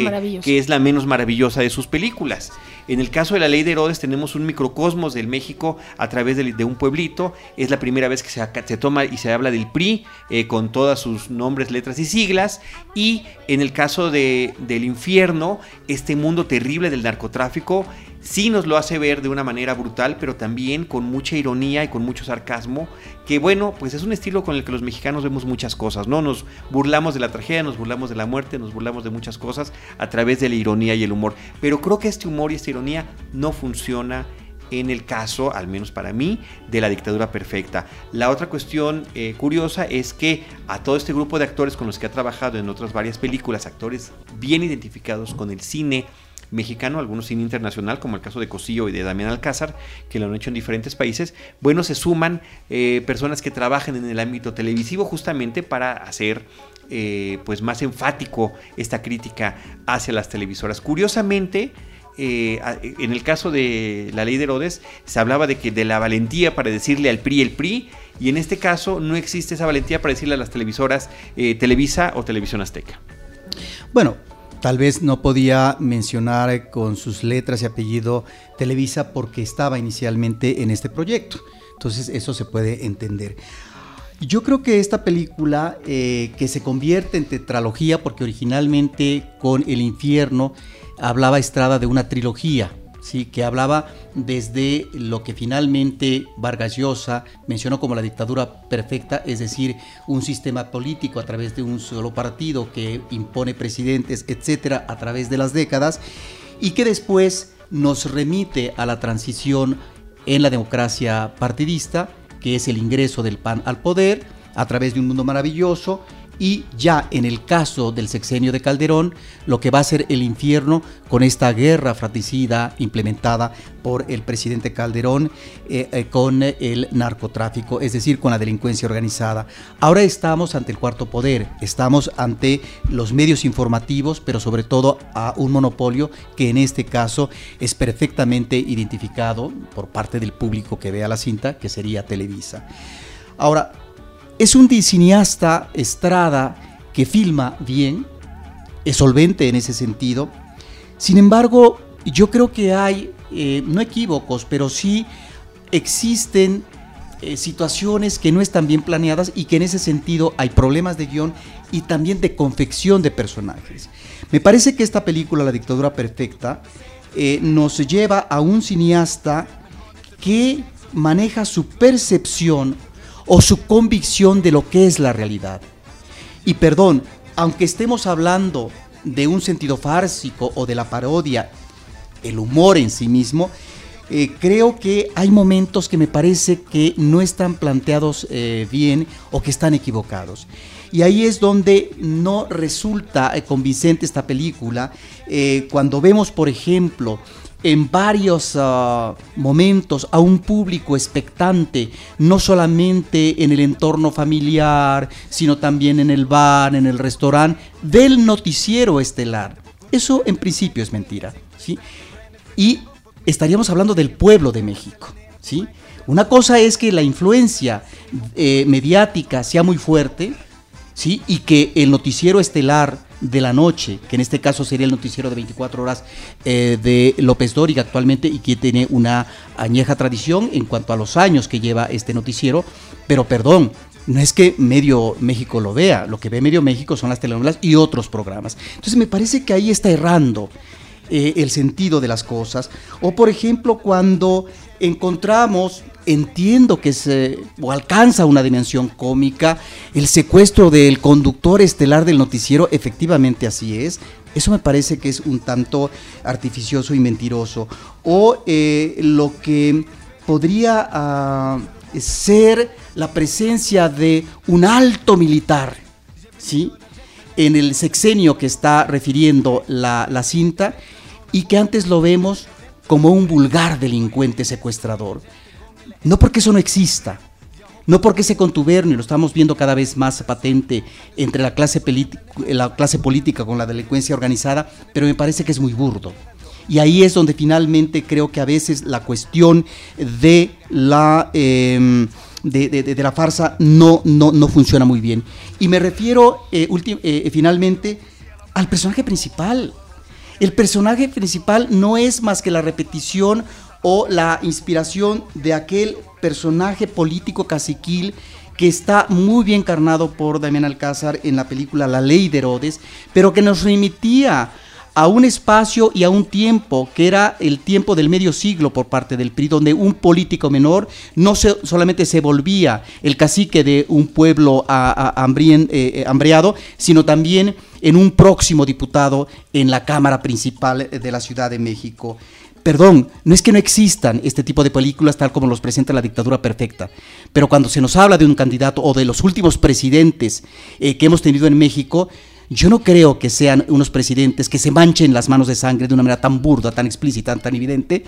que, es la menos maravillosa de sus películas. En el caso de La Ley de Herodes tenemos un microcosmos del México a través de, un pueblito. Es la primera vez que se, se, toma y se habla del PRI eh, con todas sus nombres, letras y siglas. Y en el caso de, del infierno, este mundo terrible del narcotráfico sí nos lo hace ver de una manera brutal, pero también con mucha ironía y con mucho sarcasmo, que bueno, pues es un estilo con el que los mexicanos vemos muchas cosas, ¿no? Nos burlamos de la tragedia, nos burlamos de la muerte, nos burlamos de muchas cosas a través de la ironía y el humor, pero creo que este humor y esta ironía no funciona en el caso, al menos para mí, de la dictadura perfecta. La otra cuestión eh, curiosa es que a todo este grupo de actores con los que ha trabajado en otras varias películas, actores bien identificados con el cine, mexicano, algunos cine internacional, como el caso de Cosillo y de Damián Alcázar, que lo han hecho en diferentes países, bueno, se suman eh, personas que trabajan en el ámbito televisivo justamente para hacer eh, pues más enfático esta crítica hacia las televisoras. Curiosamente, eh, en el caso de la ley de Herodes se hablaba de que de la valentía para decirle al PRI el PRI y en este caso no existe esa valentía para decirle a las televisoras Televisa o Televisión Azteca. Bueno, Tal vez no podía mencionar con sus letras y apellido Televisa porque estaba inicialmente en este proyecto. Entonces eso se puede entender. Yo creo que esta película, eh, que se convierte en tetralogía, porque originalmente con El infierno hablaba Estrada de una trilogía, ¿sí? que hablaba desde lo que finalmente Vargas Llosa mencionó como la dictadura perfecta, es decir, un sistema político a través de un solo partido que impone presidentes, etcétera, a través de las décadas, y que después nos remite a la transición en la democracia partidista, que es el ingreso del PAN al poder a través de un mundo maravilloso y ya en el caso del sexenio de Calderón, lo que va a ser el infierno con esta guerra fratricida implementada por el presidente Calderón eh, eh, con el narcotráfico, es decir, con la delincuencia organizada. Ahora estamos ante el cuarto poder, estamos ante los medios informativos, pero sobre todo a un monopolio que en este caso es perfectamente identificado por parte del público que vea la cinta, que sería Televisa. Ahora, es un cineasta Estrada que filma bien, es solvente en ese sentido. Sin embargo, yo creo que hay, eh, no equívocos, pero sí existen eh, situaciones que no están bien planeadas y que en ese sentido hay problemas de guion y también de confección de personajes. Me parece que esta película, La dictadura perfecta, eh, nos lleva a un cineasta que maneja su percepción o su convicción de lo que es la realidad. Y perdón, aunque estemos hablando de un sentido fársico o de la parodia, el humor en sí mismo, eh, creo que hay momentos que me parece que no están planteados eh, bien o que están equivocados. Y ahí es donde no resulta eh, convincente esta película, cuando vemos, por ejemplo, en varios ah, momentos a un público expectante, no solamente en el entorno familiar, sino también en el bar, en el restaurante, del noticiero estelar. Eso en principio es mentira. ¿sí? Y estaríamos hablando del pueblo de México. ¿sí? Una cosa es que la influencia eh, mediática sea muy fuerte ¿sí? y que el noticiero estelar de la noche, que en este caso sería el noticiero de 24 horas eh, de López Dóriga actualmente y que tiene una añeja tradición en cuanto a los años que lleva este noticiero, pero perdón, no es que medio México lo vea, lo que ve medio México son las telenovelas y otros programas. Entonces me parece que ahí está errando eh, el sentido de las cosas. O por ejemplo, cuando encontramos, entiendo que se o alcanza una dimensión cómica, el secuestro del conductor estelar del noticiero, efectivamente así es. Eso me parece que es un tanto artificioso y mentiroso. O eh, lo que podría ah, ser la presencia de un alto militar, ¿sí? En el sexenio que está refiriendo la, la cinta y que antes lo vemos como un vulgar delincuente secuestrador. No porque eso no exista, no porque ese contubernio lo estamos viendo cada vez más patente entre la clase, la clase política con la delincuencia organizada, pero me parece que es muy burdo. Y ahí es donde finalmente creo que a veces la cuestión de la, em, de, la farsa no, no, no, funciona muy bien. Y me refiero eh, eh, finalmente al personaje principal, el personaje principal no es más que la repetición o la inspiración de aquel personaje político caciquil que está muy bien carnado por Damián Alcázar en la película La Ley de Herodes, pero que nos remitía a un espacio y a un tiempo que era el tiempo del medio siglo por parte del PRI, donde un político menor no solamente se volvía el cacique de un pueblo eh, eh, hambriado, sino también en un próximo diputado en la Cámara Principal de la Ciudad de México. Perdón, no es que no existan este tipo de películas tal como los presenta la dictadura perfecta, pero cuando se nos habla de un candidato o de los últimos presidentes eh, que hemos tenido en México, yo no creo que sean unos presidentes que se manchen las manos de sangre de una manera tan burda, tan explícita, tan evidente,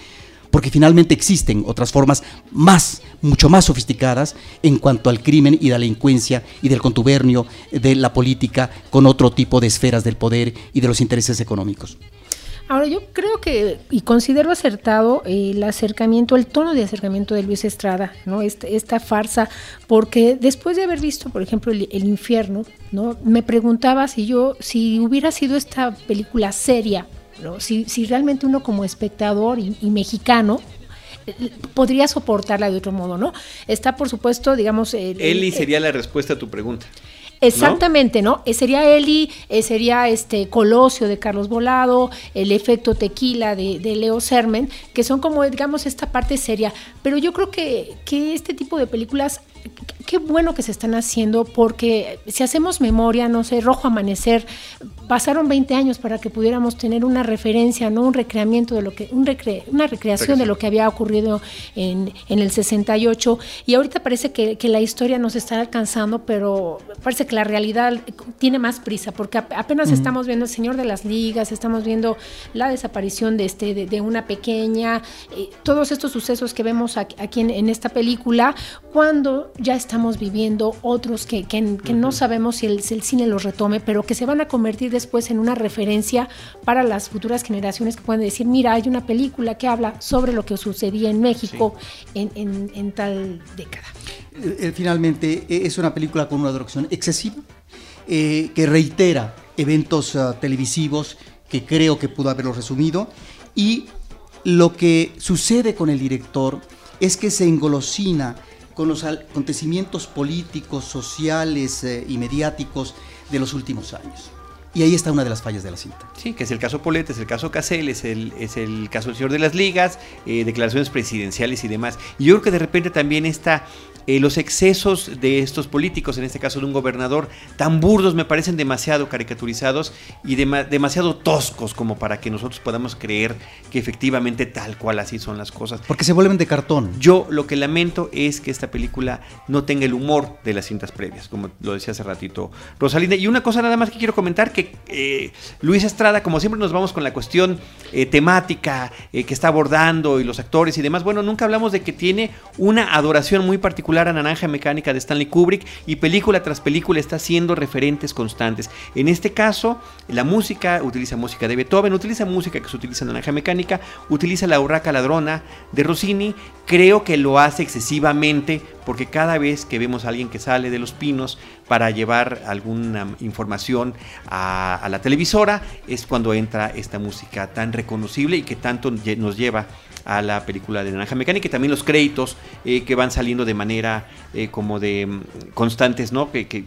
porque finalmente existen otras formas más, mucho más sofisticadas en cuanto al crimen y la delincuencia y del contubernio de la política con otro tipo de esferas del poder y de los intereses económicos. Ahora yo creo que y considero acertado el acercamiento, el tono de acercamiento de Luis Estrada, ¿no? Esta farsa, porque después de haber visto, por ejemplo, el, infierno, ¿no? Me preguntaba si yo, si hubiera sido esta película seria, ¿no? Si, si realmente uno como espectador y, mexicano podría soportarla de otro modo, ¿no? Está, por supuesto, digamos... Eli sería la respuesta a tu pregunta. Exactamente, ¿no? Eh, sería Eli, eh, sería este Colosio de Carlos Volado, el efecto tequila de, Leo Sermen, que son como, digamos, esta parte seria. Pero yo creo que, que este tipo de películas qué bueno que se están haciendo porque si hacemos memoria, no sé, Rojo Amanecer, pasaron 20 años para que pudiéramos tener una referencia, no un recreamiento de lo que, un una recreación de lo que había ocurrido en, en el 68 y ahorita parece que, que, la historia nos está alcanzando, pero parece que la realidad tiene más prisa porque apenas estamos viendo El Señor de las Ligas, estamos viendo la desaparición de, este, de, una pequeña, eh, todos estos sucesos que vemos aquí, en, en esta película, cuando ya estamos viviendo otros que, que, no sabemos si el, cine los retome, pero que se van a convertir después en una referencia para las futuras generaciones que pueden decir, mira, hay una película que habla sobre lo que sucedía en México en, tal década. Eh, eh, finalmente, eh, es una película con una dirección excesiva, que reitera eventos ah, televisivos que creo que pudo haberlo resumido, y lo que sucede con el director es que se engolosina con los acontecimientos políticos, sociales eh, y mediáticos de los últimos años. Y ahí está una de las fallas de la cinta. Sí, que es el caso Polet, es el caso Casel, es el, es el caso del señor de las ligas, eh, declaraciones presidenciales y demás. Y yo creo que de repente también está eh, los excesos de estos políticos, en este caso de un gobernador, tan burdos me parecen demasiado caricaturizados y demasiado toscos como para que nosotros podamos creer que efectivamente tal cual así son las cosas. Porque se vuelven de cartón. Yo lo que lamento es que esta película no tenga el humor de las cintas previas, como lo decía hace ratito Rosalinda. Y una cosa nada más que quiero comentar, que eh, Luis Estrada, como siempre nos vamos con la cuestión eh, temática que está abordando y los actores y demás, bueno, nunca hablamos de que tiene una adoración muy particular a Naranja Mecánica de Stanley Kubrick y película tras película está siendo referentes constantes. En este caso, la música utiliza música de Beethoven, utiliza música que se utiliza en Naranja Mecánica, utiliza la Urraca Ladrona de Rossini. Creo que lo hace excesivamente porque cada vez que vemos a alguien que sale de los pinos para llevar alguna información a, a la televisora es cuando entra esta música tan reconocible y que tanto nos lleva a la película de Naranja Mecánica y también los créditos eh, que van saliendo de manera eh, como de mm, constantes, ¿no? Que, que,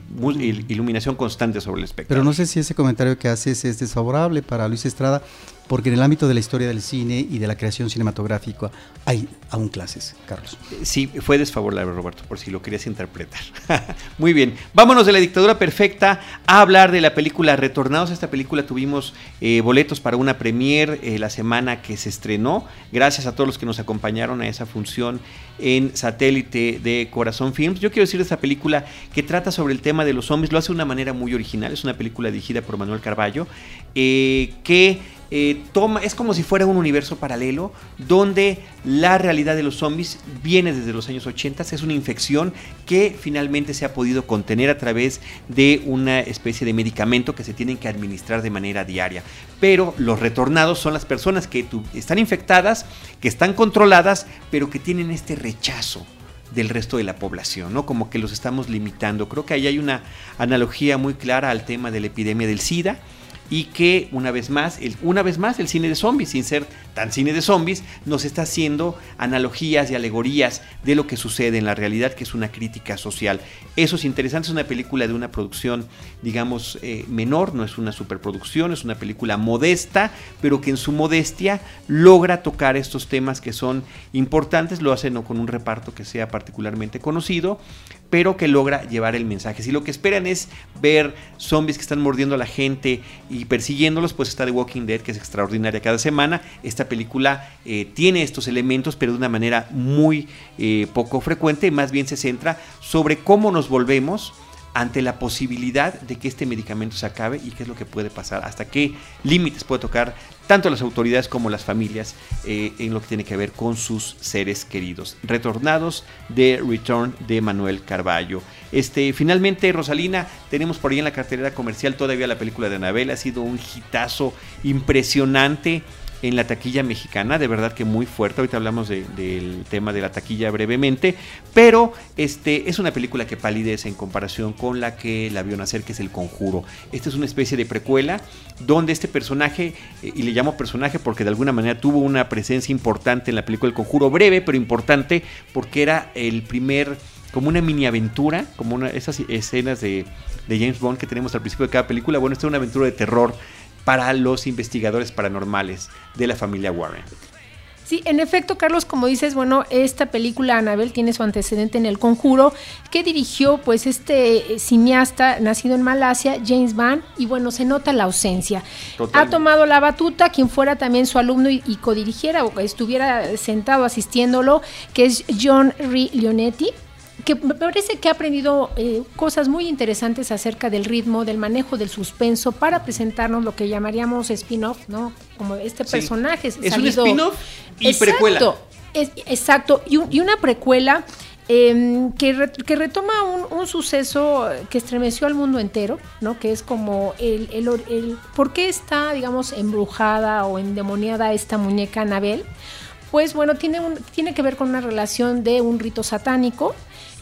iluminación constante sobre el espectro. Pero no sé si ese comentario que haces es desfavorable para Luis Estrada, porque en el ámbito de la historia del cine y de la creación cinematográfica hay aún clases, Carlos. Sí, fue desfavorable, Roberto, por si lo querías interpretar. Muy bien, vámonos de la dictadura perfecta a hablar de la película Retornados. Esta película tuvimos eh, boletos para una premier eh, la semana que se estrenó. Gracias a todos los que nos acompañaron a esa función en satélite de Corazón Films. Yo quiero decir de esta película que trata sobre el tema de los zombies, lo hace de una manera muy original. Es una película dirigida por Manuel Carballo, eh, que eh, es como si fuera un universo paralelo donde la realidad de los zombies viene desde los años 80, es una infección que finalmente se ha podido contener a través de una especie de medicamento que se tienen que administrar de manera diaria. Pero los retornados son las personas que están infectadas, que están controladas, pero que tienen este rechazo del resto de la población, ¿no? Como que los estamos limitando. Creo que ahí hay una analogía muy clara al tema de la epidemia del SIDA y que una vez más, el, una vez más el cine de zombies, sin ser tan cine de zombies, nos está haciendo analogías y alegorías de lo que sucede en la realidad, que es una crítica social. Eso es interesante, es una película de una producción, digamos, eh, menor, no es una superproducción, es una película modesta, pero que en su modestia logra tocar estos temas que son importantes, lo hace no con un reparto que sea particularmente conocido, pero que logra llevar el mensaje. Si lo que esperan es ver zombies que están mordiendo a la gente y persiguiéndolos, pues está The Walking Dead, que es extraordinaria cada semana. Esta película eh, tiene estos elementos, pero de una manera muy eh, poco frecuente, más bien se centra sobre cómo nos volvemos ante la posibilidad de que este medicamento se acabe y qué es lo que puede pasar, hasta qué límites puede tocar tanto las autoridades como las familias eh, en lo que tiene que ver con sus seres queridos. Retornados de Return de Manuel Carballo. Este, finalmente, Rosalina, tenemos por ahí en la cartelera comercial todavía la película de Anabel, ha sido un hitazo impresionante en la taquilla mexicana, de verdad que muy fuerte. Ahorita hablamos del tema de la taquilla brevemente, pero este es una película que palidece en comparación con la que la vio nacer, que es El Conjuro. Esta es una especie de precuela donde este personaje, eh, y le llamo personaje porque de alguna manera tuvo una presencia importante en la película El Conjuro, breve pero importante porque era el primer como una mini aventura, como una, esas escenas de, de James Bond que tenemos al principio de cada película. Bueno, esta es una aventura de terror para los investigadores paranormales de la familia Warren. Sí, en efecto, Carlos, como dices, bueno, esta película Anabel tiene su antecedente en El Conjuro, que dirigió pues este eh, cineasta nacido en Malasia, James Van, y bueno, se nota la ausencia. Ha tomado la batuta quien fuera también su alumno y, codirigiera o estuviera sentado asistiéndolo, que es John Ri Leonetti, que me parece que ha aprendido eh, cosas muy interesantes acerca del ritmo, del manejo del suspenso, para presentarnos lo que llamaríamos spin-off, ¿no? Como este personaje. Es un spin-off y precuela. exacto, y, y, una precuela em, que, que, retoma un, suceso que estremeció al mundo entero, ¿no? Que es como el, el, el, por qué está, digamos, embrujada o endemoniada esta muñeca Anabel. Pues bueno, tiene, un, tiene que ver con una relación de un rito satánico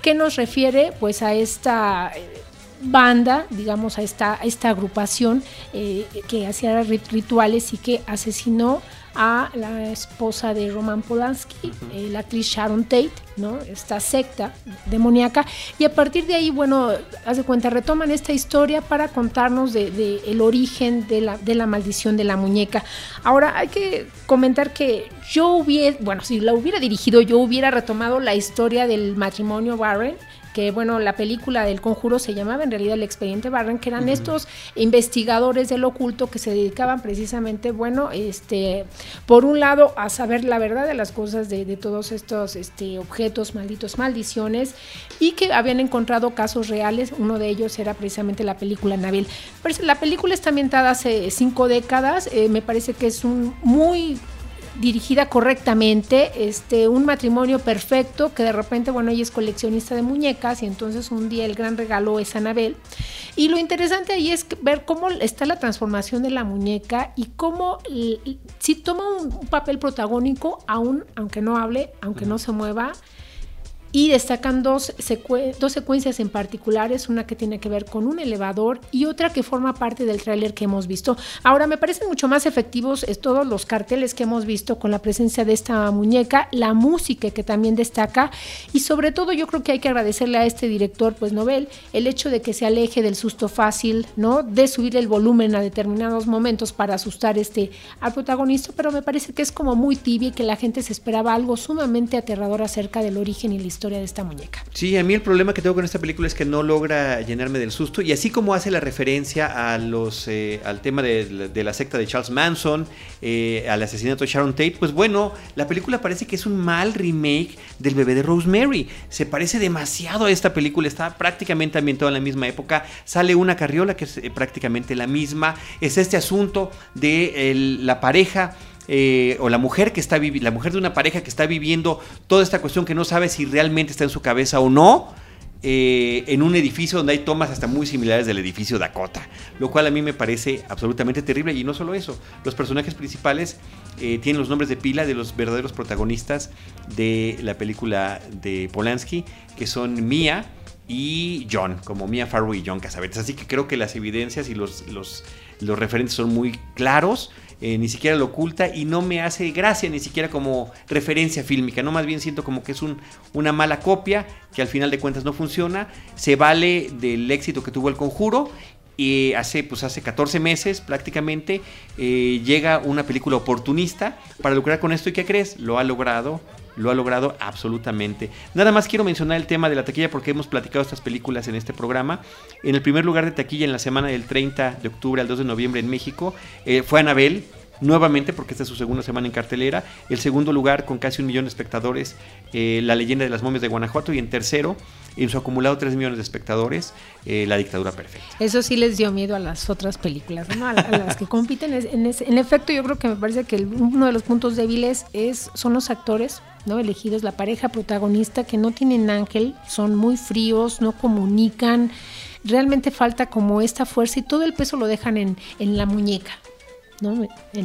que nos refiere pues a esta eh, banda, digamos a esta, esta agrupación eh, que hacía rituales y que asesinó a la esposa de Roman Polanski, eh, la actriz Sharon Tate, ¿no? Esta secta demoníaca. Y a partir de ahí, bueno, haz de cuenta, retoman esta historia para contarnos de, el origen de la, de la maldición de la muñeca. Ahora, hay que comentar que yo hubiera, bueno, si la hubiera dirigido, yo hubiera retomado la historia del matrimonio Warren que bueno, la película del conjuro se llamaba en realidad el expediente Barren, que eran estos investigadores del oculto que se dedicaban precisamente, bueno, este, por un lado a saber la verdad de las cosas de, todos estos este, objetos malditos, maldiciones, y que habían encontrado casos reales, uno de ellos era precisamente la película Nabil. la película está ambientada hace cinco décadas, eh, me parece que es un muy dirigida correctamente, este, un matrimonio perfecto, que de repente, bueno, ella es coleccionista de muñecas y entonces un día el gran regalo es Anabel. Y lo interesante ahí es ver cómo está la transformación de la muñeca y cómo si toma un papel protagónico, aún aunque no hable, aunque no se mueva, y destacan dos, secuencias en particulares, una que tiene que ver con un elevador y otra que forma parte del tráiler que hemos visto. Ahora, me parecen mucho más efectivos es, todos los carteles que hemos visto con la presencia de esta muñeca, la música que también destaca y sobre todo yo creo que hay que agradecerle a este director, pues Nobel, el hecho de que se aleje del susto fácil, ¿no? De subir el volumen a determinados momentos para asustar este al protagonista, pero me parece que es como muy tibia y que la gente se esperaba algo sumamente aterrador acerca del origen y la historia de esta muñeca. Sí, a mí el problema que tengo con esta película es que no logra llenarme del susto y así como hace la referencia a los, eh, al tema de, la secta de Charles Manson, eh, al asesinato de Sharon Tate, pues bueno, la película parece que es un mal remake del bebé de Rosemary. Se parece demasiado a esta película, está prácticamente ambientada en la misma época, sale una carriola que es eh, prácticamente la misma, es este asunto de la pareja eh, o la mujer que está la mujer de una pareja que está viviendo toda esta cuestión que no sabe si realmente está en su cabeza o no. Eh, en un edificio donde hay tomas hasta muy similares del edificio Dakota, lo cual a mí me parece absolutamente terrible y no solo eso, los personajes principales eh, tienen los nombres de pila de los verdaderos protagonistas de la película de Polanski, que son Mia y John, como Mia Farrow y John Casavetes, así que creo que las evidencias y los, los, los referentes son muy claros eh, ni siquiera lo oculta y no me hace gracia ni siquiera como referencia fílmica, no más bien siento como que es un, una mala copia que al final de cuentas no funciona, se vale del éxito que tuvo el conjuro y hace, pues hace 14 meses prácticamente eh, llega una película oportunista para lucrar con esto y ¿qué crees? Lo ha logrado lo ha logrado absolutamente. Nada más quiero mencionar el tema de la taquilla porque hemos platicado estas películas en este programa. En el primer lugar de taquilla en la semana del 30 de octubre al 2 de noviembre en México eh, fue Anabel, nuevamente porque esta es su segunda semana en cartelera. El segundo lugar con casi un millón de espectadores, eh, La leyenda de las momias de Guanajuato. Y en tercero, en su acumulado 3 millones de espectadores, eh, La dictadura perfecta. Eso sí les dio miedo a las otras películas, a, las que compiten. En, en, efecto, yo creo que me parece que uno de los puntos débiles es, son los actores. ¿No? elegidos la pareja protagonista que no tienen ángel, son muy fríos, no comunican, realmente falta como esta fuerza y todo el peso lo dejan en, en la muñeca.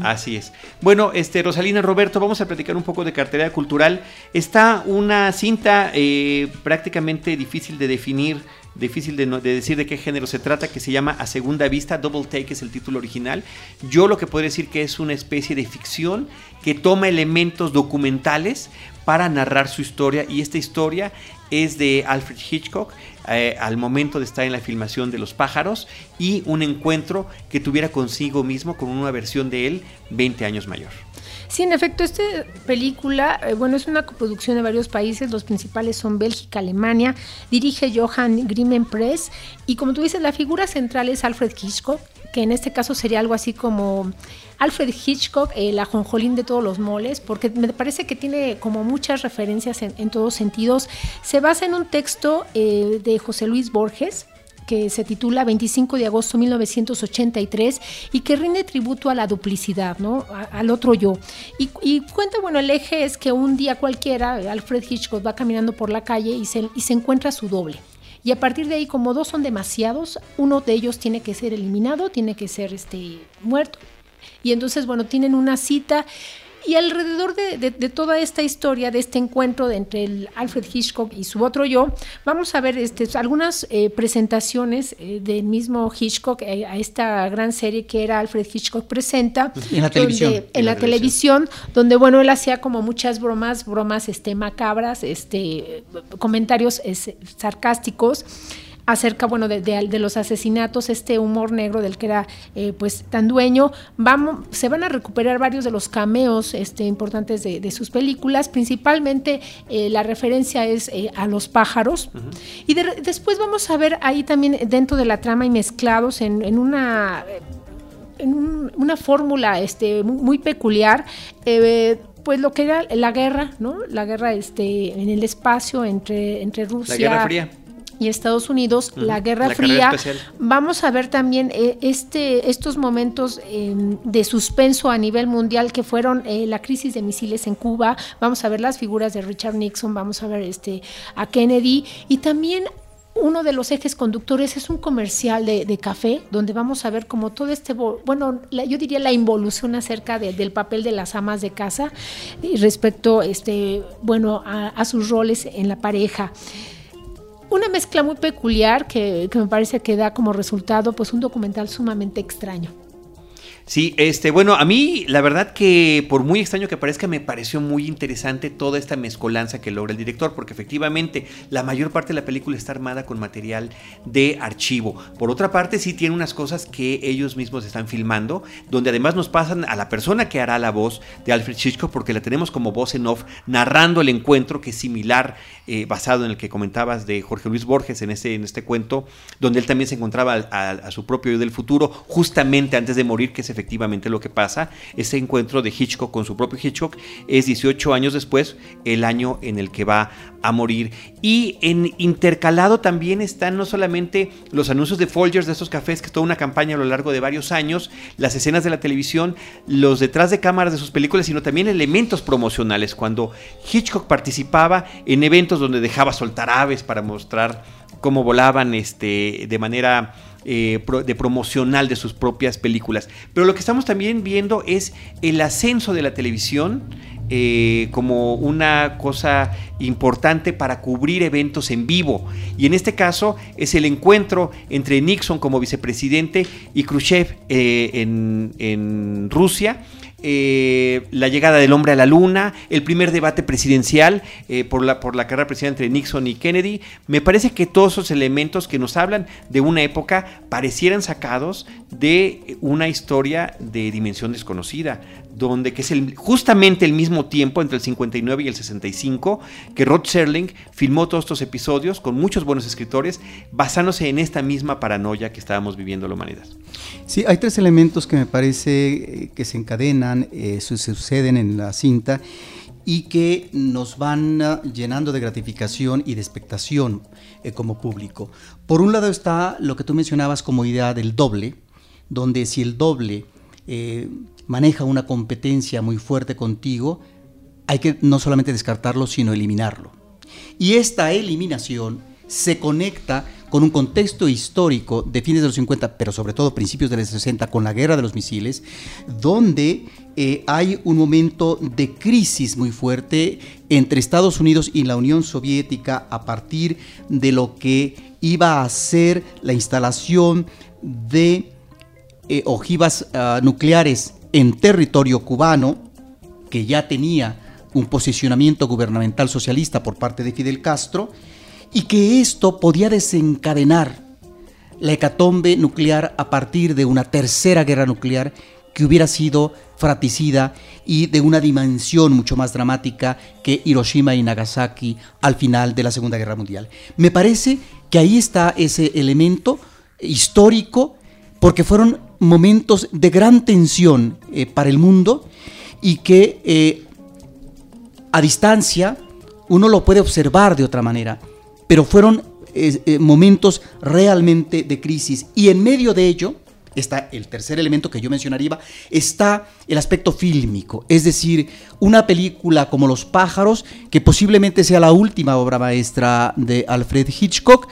Así es. Bueno, este Rosalina Roberto, vamos a platicar un poco de cartera cultural. Está una cinta eh, prácticamente difícil de definir, difícil de, de, decir de qué género se trata, que se llama A Segunda Vista, Double Take es el título original. Yo lo que podría decir que es una especie de ficción que toma elementos documentales para narrar su historia y esta historia es de Alfred Hitchcock eh, al momento de estar en la filmación de Los pájaros y un encuentro que tuviera consigo mismo con una versión de él 20 años mayor. Sí, en efecto, esta película, eh, bueno, es una coproducción de varios países, los principales son Bélgica, Alemania, dirige Johann Grimmen Press y como tú dices, la figura central es Alfred Hitchcock, que en este caso sería algo así como Alfred Hitchcock, el ajonjolín de todos los moles, porque me parece que tiene como muchas referencias en, todos sentidos. Se basa en un texto eh, de José Luis Borges, que se titula 25 de agosto de 1983 y que rinde tributo a la duplicidad, ¿no? al otro yo. Y, cuenta, bueno, el eje es que un día cualquiera Alfred Hitchcock va caminando por la calle y se, y se encuentra su doble. Y a partir de ahí, como dos son demasiados, uno de ellos tiene que ser eliminado, tiene que ser este, muerto. Y entonces, bueno, tienen una cita Y alrededor de, toda esta historia, de este encuentro entre el Alfred Hitchcock y su otro yo, vamos a ver este, algunas eh, presentaciones eh, del mismo Hitchcock eh, a esta gran serie que era Alfred Hitchcock Presenta. En la televisión. En, la, televisión. donde bueno, él hacía como muchas bromas, bromas este, macabras, este, comentarios sarcásticos acerca, bueno, de, de, los asesinatos, este humor negro del que era eh, pues tan dueño. Vamos, se van a recuperar varios de los cameos este, importantes de, sus películas, principalmente eh, la referencia es eh, a los pájaros. Y después vamos a ver ahí también dentro de la trama y mezclados en, una en una fórmula este, muy, peculiar, pues lo que era la guerra, ¿no? La guerra este, en el espacio entre, entre Rusia. La Guerra Fría y Estados Unidos, la Guerra Fría. Vamos a ver también eh, este, estos momentos em, de suspenso a nivel mundial que fueron eh, la crisis de misiles en Cuba. Vamos a ver las figuras de Richard Nixon, vamos a ver este, a Kennedy y también uno de los ejes conductores es un comercial de, café, donde vamos a ver como todo este, bueno, yo diría la involución acerca del papel de las amas de casa y respecto, este, bueno, a sus roles en la pareja una mezcla muy peculiar que, que, me parece que da como resultado pues un documental sumamente extraño. Sí, este, bueno, a mí la verdad que por muy extraño que parezca me pareció muy interesante toda esta mezcolanza que logra el director, porque efectivamente la mayor parte de la película está armada con material de archivo. Por otra parte, sí tiene unas cosas que ellos mismos están filmando, donde además nos pasan a la persona que hará la voz de Alfred Hitchcock, porque la tenemos como voz en off, narrando el encuentro que es similar, eh, basado en el que comentabas de Jorge Luis Borges en este, en este cuento, donde él también se encontraba a, a su propio yo del futuro, justamente antes de morir, que se efectivamente lo que pasa. Ese encuentro de Hitchcock con su propio Hitchcock es 18 años después, el año en el que va a morir. Y en intercalado también están no solamente los anuncios de Folgers de estos cafés, que es toda una campaña a lo largo de varios años, las escenas de la televisión, los detrás de cámaras de sus películas, sino también elementos promocionales. Cuando Hitchcock participaba en eventos donde dejaba soltar aves para mostrar cómo volaban este, de manera eh, de promocional de sus propias películas. Pero lo que estamos también viendo es el ascenso de la televisión eh, como una cosa importante para cubrir eventos en vivo. Y en este caso es el encuentro entre Nixon como vicepresidente y Khrushchev eh, en, en Rusia eh, la llegada del hombre a la luna, el primer debate presidencial eh, por, la, por la carrera presidencial entre Nixon y Kennedy. Me parece que todos esos elementos que nos hablan de una época parecieran sacados de una historia de dimensión desconocida, donde que es el, justamente el mismo tiempo entre el 59 y el 65 que Rod Serling filmó todos estos episodios con muchos buenos escritores basándose en esta misma paranoia que estábamos viviendo la humanidad. Sí, hay tres elementos que me parece eh, que se encadenan, eh, suceden en la cinta y que nos van ah, llenando de gratificación y de expectación eh, como público. Por un lado está lo que tú mencionabas como idea del doble, donde si el doble maneja una competencia muy fuerte contigo, hay que no solamente descartarlo, sino eliminarlo. Y esta eliminación se conecta con un contexto histórico de fines de los 50, pero sobre todo principios de los 60, con la guerra de los misiles, donde eh, hay un momento de crisis muy fuerte entre Estados Unidos y la Unión Soviética a partir de lo que iba a ser la instalación de eh, ojivas ah, nucleares en territorio cubano, que ya tenía un posicionamiento gubernamental socialista por parte de Fidel Castro, y que esto podía desencadenar la hecatombe nuclear a partir de una tercera guerra nuclear que hubiera sido fratricida y de una dimensión mucho más dramática que Hiroshima y Nagasaki al final de la Segunda Guerra Mundial. Me parece que ahí está ese elemento histórico porque fueron momentos de gran tensión eh, para el mundo y que eh, a distancia uno lo puede observar de otra manera, pero fueron eh, momentos realmente de crisis. Y en medio de ello está el tercer elemento que yo mencionaría, está el aspecto fílmico, es decir, una película como Los pájaros, que posiblemente sea la última obra maestra de Alfred Hitchcock,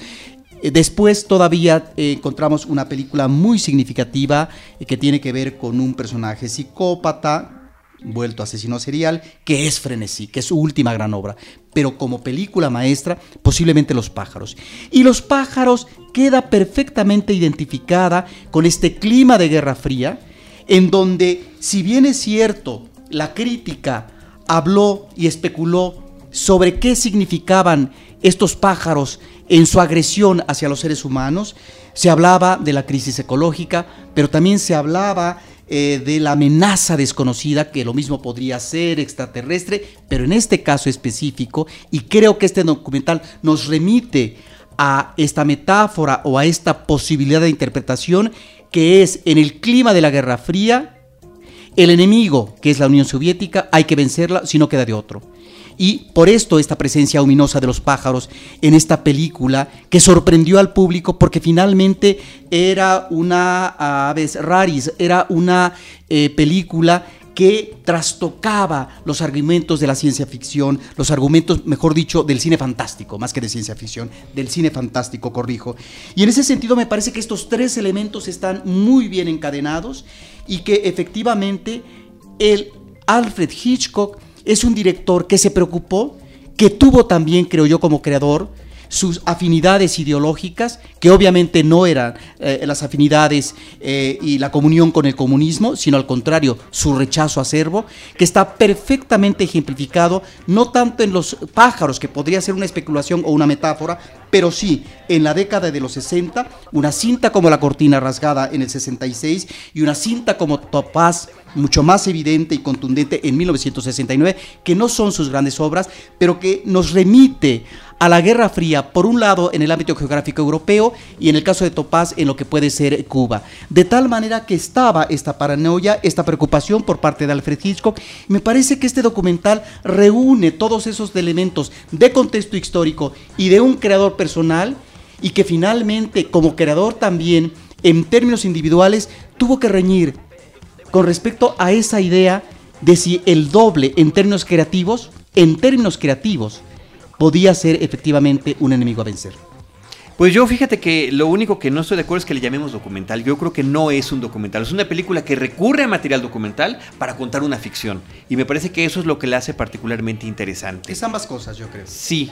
después todavía eh, encontramos una película muy significativa eh, que tiene que ver con un personaje psicópata, vuelto asesino serial, que es Frenesí, que es su última gran obra. Pero como película maestra, posiblemente Los pájaros. Y Los pájaros queda perfectamente identificada con este clima de Guerra Fría, en donde, si bien es cierto, la crítica habló y especuló sobre qué significaban estos pájaros en su agresión hacia los seres humanos, se hablaba de la crisis ecológica, pero también se hablaba eh, de la amenaza desconocida, que lo mismo podría ser extraterrestre, pero en este caso específico, y creo que este documental nos remite a esta metáfora o a esta posibilidad de interpretación, que es en el clima de la Guerra Fría, el enemigo, que es la Unión Soviética, hay que vencerla si no queda de otro. Y por esto esta presencia ominosa de los pájaros en esta película que sorprendió al público porque finalmente era una Aves Raris, era una eh, película que trastocaba los argumentos de la ciencia ficción, los argumentos, mejor dicho, del cine fantástico, más que de ciencia ficción, del cine fantástico, corrijo. Y en ese sentido me parece que estos tres elementos están muy bien encadenados y que efectivamente el Alfred Hitchcock es un director que se preocupó, que tuvo también, creo yo, como creador, sus afinidades ideológicas, que obviamente no eran eh, las afinidades eh, y la comunión con el comunismo, sino al contrario, su rechazo acervo, que está perfectamente ejemplificado, no tanto en los pájaros, que podría ser una especulación o una metáfora, pero sí en la década de los 60, una cinta como La Cortina Rasgada en el 66 y una cinta como Topaz mucho más evidente y contundente en 1969, que no son sus grandes obras, pero que nos remite a la Guerra Fría, por un lado en el ámbito geográfico europeo y en el caso de Topaz en lo que puede ser Cuba. De tal manera que estaba esta paranoia, esta preocupación por parte de Alfred Hitchcock. Me parece que este documental reúne todos esos elementos de contexto histórico y de un creador personal y que finalmente como creador también en términos individuales tuvo que reñir con respecto a esa idea de si el doble en términos creativos, en términos creativos, podía ser efectivamente un enemigo a vencer. Pues yo fíjate que lo único que no estoy de acuerdo es que le llamemos documental. Yo creo que no es un documental, es una película que recurre a material documental para contar una ficción. Y me parece que eso es lo que le hace particularmente interesante. Es ambas cosas, yo creo. Sí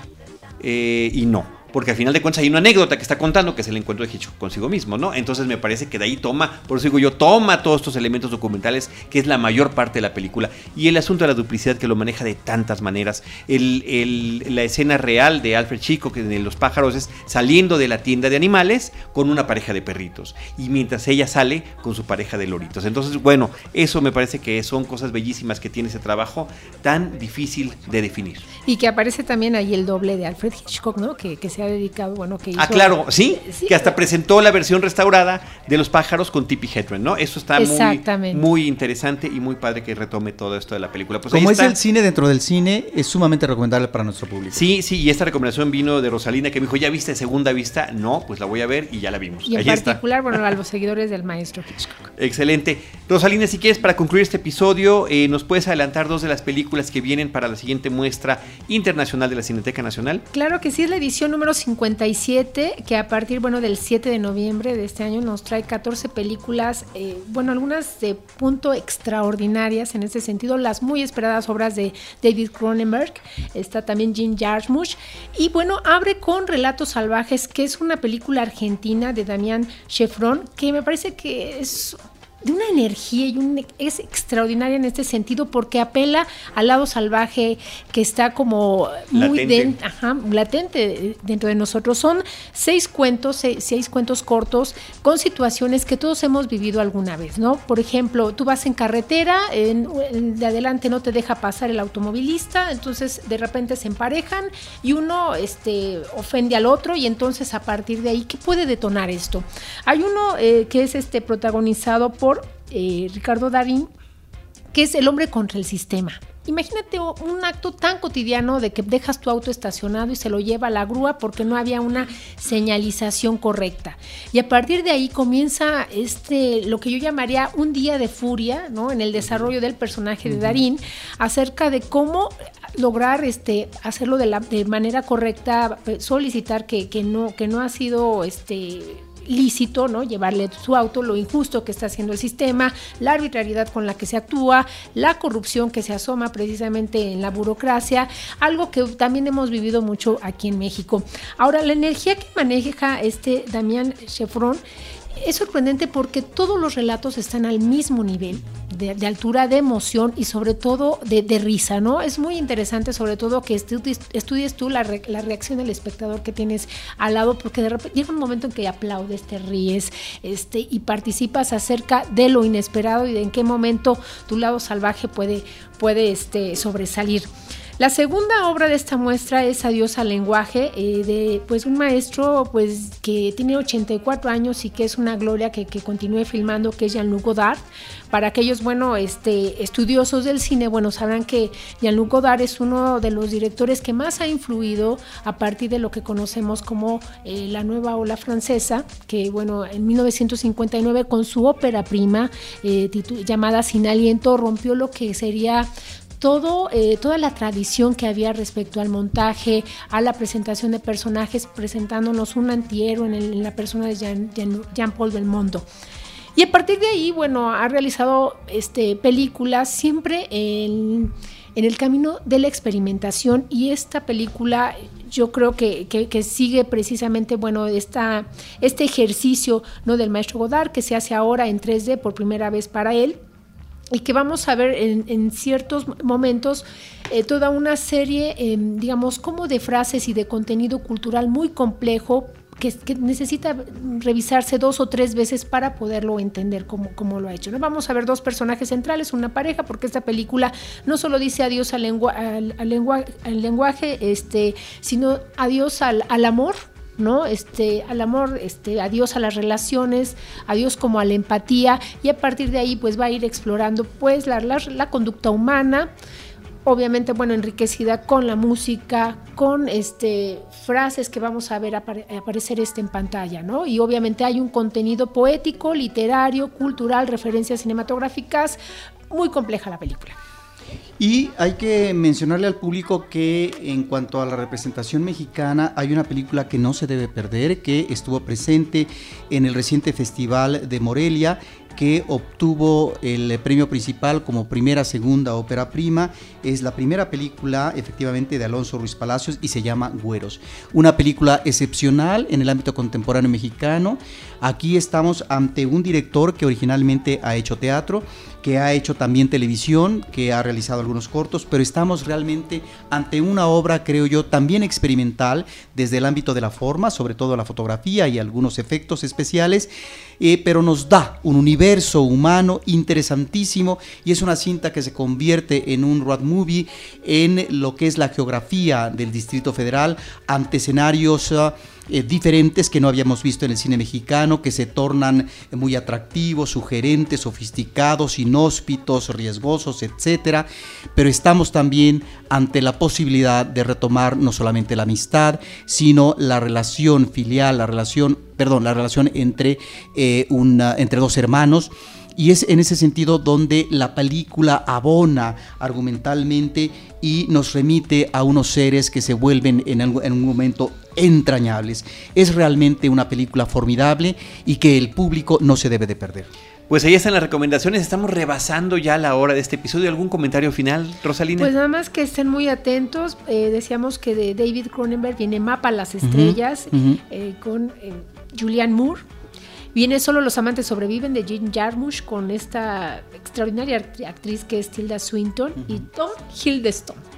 eh, y no porque al final de cuentas hay una anécdota que está contando que es el encuentro de Hitchcock consigo mismo, ¿no? Entonces me parece que de ahí toma, por eso digo yo, toma todos estos elementos documentales, que es la mayor parte de la película, y el asunto de la duplicidad que lo maneja de tantas maneras. La escena real de Alfred Hitchcock en Los pájaros es saliendo de la tienda de animales con una pareja de perritos, y mientras ella sale con su pareja de loritos. Entonces, bueno, eso me parece que son cosas bellísimas que tiene ese trabajo tan difícil de definir. Y que aparece también ahí el doble de Alfred Hitchcock, ¿no? Que, que ha dedicado, bueno, que Ah, claro, ¿sí? que hasta presentó la versión restaurada de Los pájaros con Tippi Hedren, ¿no? Eso está muy, muy interesante y muy padre que retome todo esto de la película. Pues Como es el cine dentro del cine, es sumamente recomendable para nuestro público. Sí, sí, y esta recomendación vino de Rosalina que me dijo, ¿ya viste segunda vista? No, pues la voy a ver y ya la vimos. Y en particular, bueno, a los seguidores del maestro Hitchcock. Excelente. Rosalina, si quieres, para concluir este episodio, eh, ¿nos puedes adelantar dos de las películas que vienen para la siguiente muestra internacional de la Cineteca Nacional? Claro que sí, es la edición número 57, que a partir bueno, del 7 de noviembre de este año nos trae 14 películas, eh, bueno, algunas de punto extraordinarias en ese sentido, las muy esperadas obras de David Cronenberg, está también Jim Jarmusch, y bueno, abre con Relatos Salvajes, que es una película argentina de Damián Chefron, que me parece que es de una energía y un, es extraordinaria en este sentido porque apela al lado salvaje que está como muy latente, dentro de nosotros. Son seis cuentos, seis, cuentos cortos con situaciones que todos hemos vivido alguna vez, ¿no? Por ejemplo, tú vas en carretera, en, de adelante no te deja pasar el automovilista, entonces de repente se emparejan y uno este, ofende al otro y entonces a partir de ahí, ¿qué puede detonar esto? Hay uno eh, que es este protagonizado por eh, Ricardo Darín, que es el hombre contra el sistema. Imagínate un acto tan cotidiano de que dejas tu auto estacionado y se lo lleva a la grúa porque no había una señalización correcta. Y a partir de ahí comienza este lo que yo llamaría un día de furia, ¿no? En el desarrollo del personaje de Darín acerca de cómo lograr este hacerlo de la de manera correcta, solicitar que, que no que no ha sido este lícito, ¿no? Llevarle su auto, lo injusto que está haciendo el sistema, la arbitrariedad con la que se actúa, la corrupción que se asoma precisamente en la burocracia, algo que también hemos vivido mucho aquí en México. Ahora, la energía que maneja este Damián Chefron es sorprendente porque todos los relatos están al mismo nivel de, altura, de emoción y sobre todo de, risa, ¿no? Es muy interesante sobre todo que estudies, tú la, la, reacción del espectador que tienes al lado porque de repente llega un momento en que aplaudes, te ríes este, y participas acerca de lo inesperado y de en qué momento tu lado salvaje puede, puede este, sobresalir. La segunda obra de esta muestra es Adiós al lenguaje, eh, de pues un maestro pues que tiene 84 años y que es una gloria que, continúe filmando, que es Jean-Luc Godard. Para aquellos, bueno, este, estudiosos del cine, bueno, sabrán que Jean-Luc Godard es uno de los directores que más ha influido a partir de lo que conocemos como eh, la nueva ola francesa, que bueno, en 1959 con su ópera prima eh, llamada Sin Aliento rompió lo que sería todo, eh, toda la tradición que había respecto al montaje, a la presentación de personajes, presentándonos un antihéroe en, la persona de Jean, Jean, Paul Belmondo. Y a partir de ahí, bueno, ha realizado este, películas siempre en, el camino de la experimentación y esta película yo creo que, que, sigue precisamente, bueno, esta, este ejercicio ¿no? del maestro Godard que se hace ahora en 3D por primera vez para él y que vamos a ver en, ciertos momentos eh, toda una serie, em, digamos, como de frases y de contenido cultural muy complejo que, necesita revisarse dos o tres veces para poderlo entender como, como lo ha hecho. ¿no? Vamos a ver dos personajes centrales, una pareja, porque esta película no solo dice adiós al, lengua, al, lenguaje, este, sino adiós al amor, ¿no? Este, al amor, este, adiós a las relaciones, adiós como a la empatía y a partir de ahí pues va a ir explorando pues la, la, conducta humana, obviamente bueno enriquecida con la música, con este frases que vamos a ver aparecer este en pantalla, ¿no? Y obviamente hay un contenido poético, literario, cultural, referencias cinematográficas, muy compleja la película. Y hay que mencionarle al público que en cuanto a la representación mexicana hay una película que no se debe perder, que estuvo presente en el reciente Festival de Morelia que obtuvo el premio principal como primera, segunda ópera prima. Es la primera película efectivamente de Alonso Ruiz Palacios y se llama Güeros. Una película excepcional en el ámbito contemporáneo mexicano. Aquí estamos ante un director que originalmente ha hecho teatro, que ha hecho también televisión, que ha realizado algunos cortos, pero estamos realmente ante una obra, creo yo, también experimental desde el ámbito de la forma, sobre todo la fotografía y algunos efectos especiales, eh, pero nos da un universo humano interesantísimo y es una cinta que se convierte en un road movie en lo que es la geografía del Distrito Federal ante escenarios... Ah, eh, diferentes que no habíamos visto en el cine mexicano, que se tornan muy atractivos, sugerentes, sofisticados, inhóspitos, riesgosos, etcétera. Pero estamos también ante la posibilidad de retomar no solamente la amistad, sino la relación filial, la relación, perdón, la relación entre, eh, una, entre dos hermanos y es en ese sentido donde la película abona argumentalmente y nos remite a unos seres que se vuelven en, en un momento entrañables. Es realmente una película formidable y que el público no se debe de perder. Pues ahí están las recomendaciones. Estamos rebasando ya la hora de este episodio. ¿Algún comentario final, Rosalina? Pues nada más que estén muy atentos. Eh, decíamos que de David Cronenberg viene Mapa a las Estrellas eh, con eh, Julianne Moore. Viene Solo los amantes sobreviven de Jean Jarmusch con esta extraordinaria actriz que es Tilda Swinton y Tom Hiddleston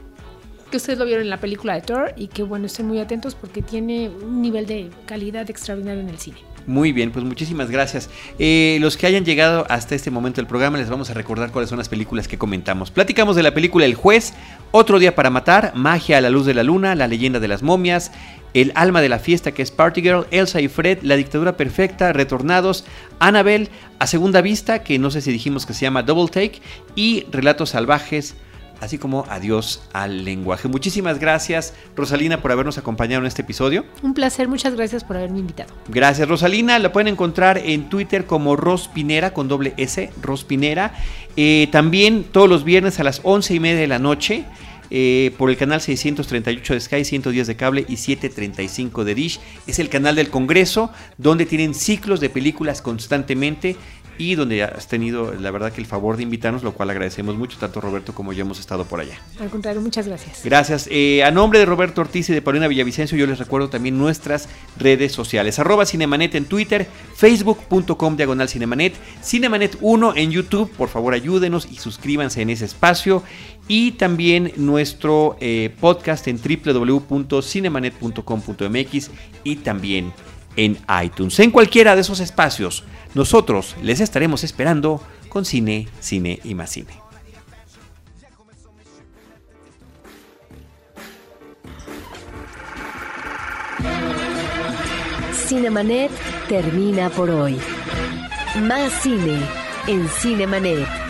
que ustedes lo vieron en la película de Thor y que bueno, estén muy atentos porque tiene un nivel de calidad extraordinario en el cine. Muy bien, pues muchísimas gracias. Eh, los que hayan llegado hasta este momento del programa, les vamos a recordar cuáles son las películas que comentamos. Platicamos de la película El Juez, Otro Día para Matar, Magia a la Luz de la Luna, La Leyenda de las Momias, El Alma de la Fiesta, que es Party Girl, Elsa y Fred, La Dictadura Perfecta, Retornados, Annabelle, A Segunda Vista, que no sé si dijimos que se llama Double Take, y Relatos Salvajes así como adiós al lenguaje. Muchísimas gracias, Rosalina, por habernos acompañado en este episodio. Un placer, muchas gracias por haberme invitado. Gracias, Rosalina. La pueden encontrar en Twitter como Rospinera con doble S, Rospinera. Eh, también todos los viernes a las once y media de la noche. eh, por el canal 638 de Sky, 110 de cable y 735 de Dish. Es el canal del Congreso donde tienen ciclos de películas constantemente y donde has tenido, la verdad, que el favor de invitarnos, lo cual agradecemos mucho, tanto Roberto como yo hemos estado por allá. Al contrario, muchas gracias. Gracias. Eh, a nombre de Roberto Ortiz y de Paulina Villavicencio, yo les recuerdo también nuestras redes sociales. Arroba Cinemanet en Twitter, facebook.com diagonal Cinemanet, Cinemanet 1 en YouTube, por favor ayúdenos y suscríbanse en ese espacio. Y también nuestro eh, podcast en www.cinemanet.com.mx y también en iTunes. En cualquiera de esos espacios, nosotros les estaremos esperando con cine, cine y más cine. Cinemanet termina por hoy. Más cine en Cinemanet.